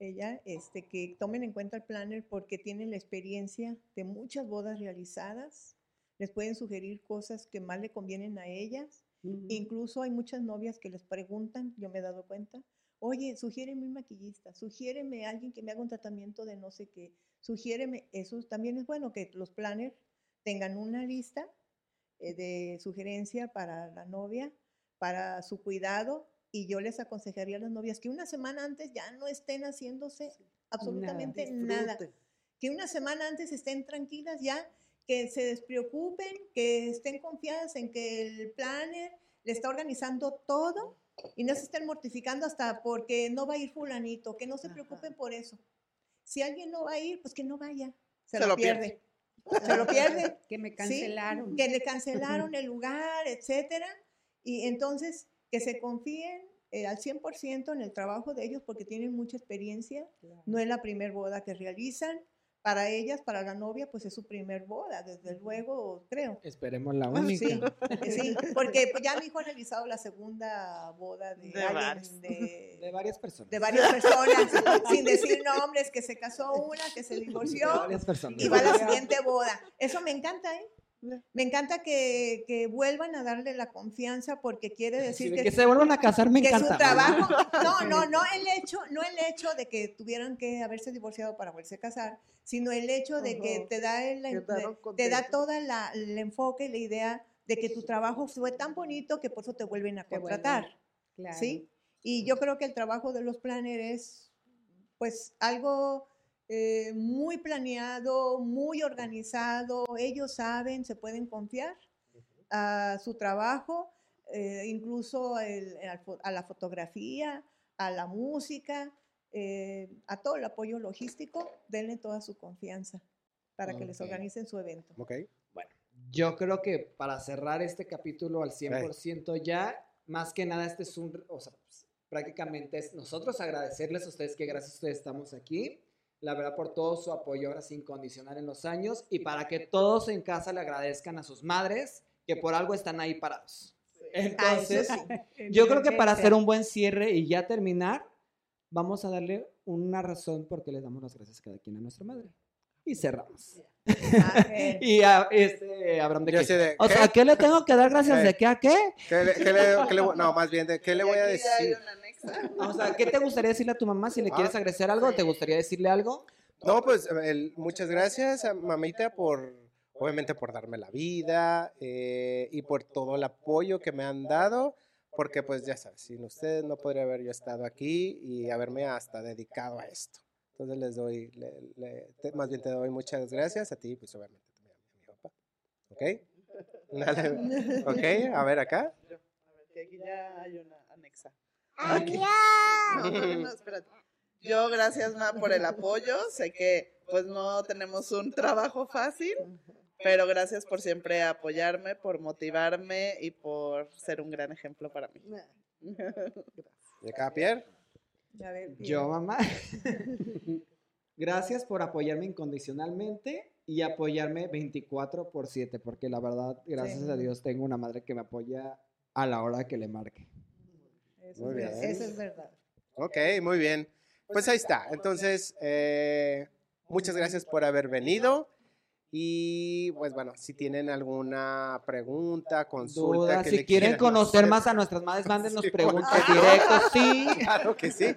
ella, este, que tomen en cuenta el planner porque tienen la experiencia de muchas bodas realizadas. Les pueden sugerir cosas que más le convienen a ellas. Incluso hay muchas novias que les preguntan, yo me he dado cuenta, oye, sugiéreme un maquillista, sugiéreme alguien que me haga un tratamiento de no sé qué, sugiéreme, eso también es bueno que los planners tengan una lista eh, de sugerencia para la novia, para su cuidado, y yo les aconsejaría a las novias que una semana antes ya no estén haciéndose absolutamente nada Disfruten. que una semana antes estén tranquilas ya, que se despreocupen, que estén confiadas en que el planner le está organizando todo y no se estén mortificando hasta porque no va a ir fulanito, que no se preocupen por eso. Si alguien no va a ir, pues que no vaya, se, Se lo, lo pierde. Se lo pierde. Que me ¿sí? cancelaron. Que le cancelaron el lugar, etcétera. Y entonces que se confíen eh, al 100% en el trabajo de ellos porque tienen mucha experiencia. No es la primer boda que realizan. Para ellas, para la novia, pues es su primer boda, desde luego, creo. Esperemos la única. Sí, sí, porque pues, ya mi hijo ha realizado la segunda boda de, De alguien. De de, varias personas. de varias personas, sin decir nombres, que se casó una, que se De divorció, varias personas. y va a la siguiente boda. Eso me encanta, ¿eh? Me encanta que, que vuelvan a darle la confianza porque quiere decir de que, que se vuelvan a casar me que encanta. su trabajo, no, no, no el hecho, no el hecho de que tuvieran que haberse divorciado para volverse a casar, sino el hecho de que te da el, te da toda la, el enfoque, la idea de que tu trabajo fue tan bonito que por eso te vuelven a vuelven, contratar, Claro. ¿sí? Y yo creo que el trabajo de los planners es, pues, algo eh, muy planeado, muy organizado. Ellos saben, se pueden confiar a su trabajo, eh, incluso el- a la fotografía, a la música, eh, a todo el apoyo logístico. Denle toda su confianza para que les organicen su evento. Ok. Yo creo que para cerrar este capítulo al 100% ya, más que nada este es un, o sea, pues, prácticamente es nosotros agradecerles a ustedes que gracias a ustedes estamos aquí, la verdad por todo su apoyo ahora sí incondicional en los años y para que todos en casa le agradezcan a sus madres que por algo están ahí parados. Entonces, yo creo que para hacer un buen cierre y ya terminar, vamos a darle una razón porque le damos las gracias a cada quien a nuestra madre. Y cerramos. Y a este, Abraham de qué? de, O ¿qué? sea, ¿a qué le tengo que dar gracias? Eh. ¿De qué a qué? ¿Qué le- qué le- qué le no, más bien, de ¿qué le voy a decir? O sea, ¿qué te gustaría decirle a tu mamá? Si le Ah, quieres agradecer algo, ¿te gustaría decirle algo? No, pues el- muchas gracias, a mamita, por obviamente por darme la vida eh, y por todo el apoyo que me han dado, porque pues ya sabes, sin ustedes no podría haber yo estado aquí y haberme hasta dedicado a esto. Entonces les doy, le- le- te- más bien te doy muchas gracias a ti, pues obviamente también a mi papá. ¿Ok? Dale. Ok, a ver acá. A ver, que aquí ya hay una anexa. Aquí. No, no, no, espérate. Yo, gracias, Ma, por el apoyo. Sé que pues no tenemos un trabajo fácil, pero gracias por siempre apoyarme, por motivarme y por ser un gran ejemplo para mí. ¿Y acá, Pierre? Yo, mamá. Gracias por apoyarme incondicionalmente y apoyarme 24 por 7, porque la verdad, gracias Sí. a Dios, tengo una madre que me apoya a la hora que le marque. Eso, Muy es, bien. eso es verdad. Ok, muy bien. Pues ahí está. Entonces, eh, muchas gracias por haber venido. Y pues bueno, si tienen alguna pregunta, consulta, Dudas, que si le quieren quieran conocer más a nuestras madres, mándenos Sí, preguntas directas, sí. Claro que sí.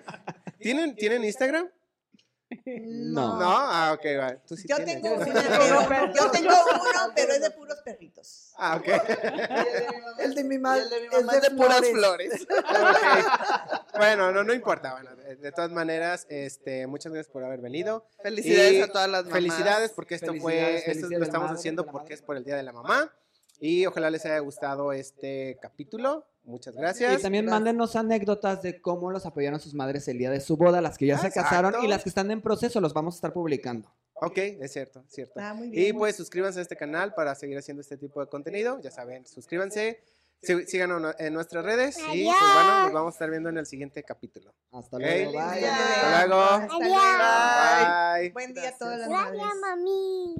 ¿Tienen, ¿tienen Instagram? No. No, ah, ok, va. Tú sí Yo tienes. tengo, una, pero- yo tengo uno, pero es de puros perritos. Ah, ok. El de mi Y ma- el de mi es mamá de es de puras flores. Bueno, no, no importa. Bueno, de, de todas maneras, este, muchas gracias por haber venido. Felicidades Y a todas las mamás. Felicidades porque esto fue, esto lo estamos madre, haciendo porque madre. es por el Día de la Mamá. Y ojalá les haya gustado este capítulo. Muchas Y gracias. también mándenos anécdotas de cómo los apoyaron sus madres el día de su boda, las que ya se Exacto. casaron y las que están en proceso, los vamos a estar publicando. Ok, es cierto, es cierto. Ah, muy Y pues suscríbanse a este canal para seguir haciendo este tipo de contenido. Ya saben, suscríbanse, sí- síganos en nuestras redes y pues bueno, nos vamos a estar viendo en el siguiente capítulo. Hasta luego, bye. Hasta luego. Luego. Bye. Buen día a todas las. Gracias, mami.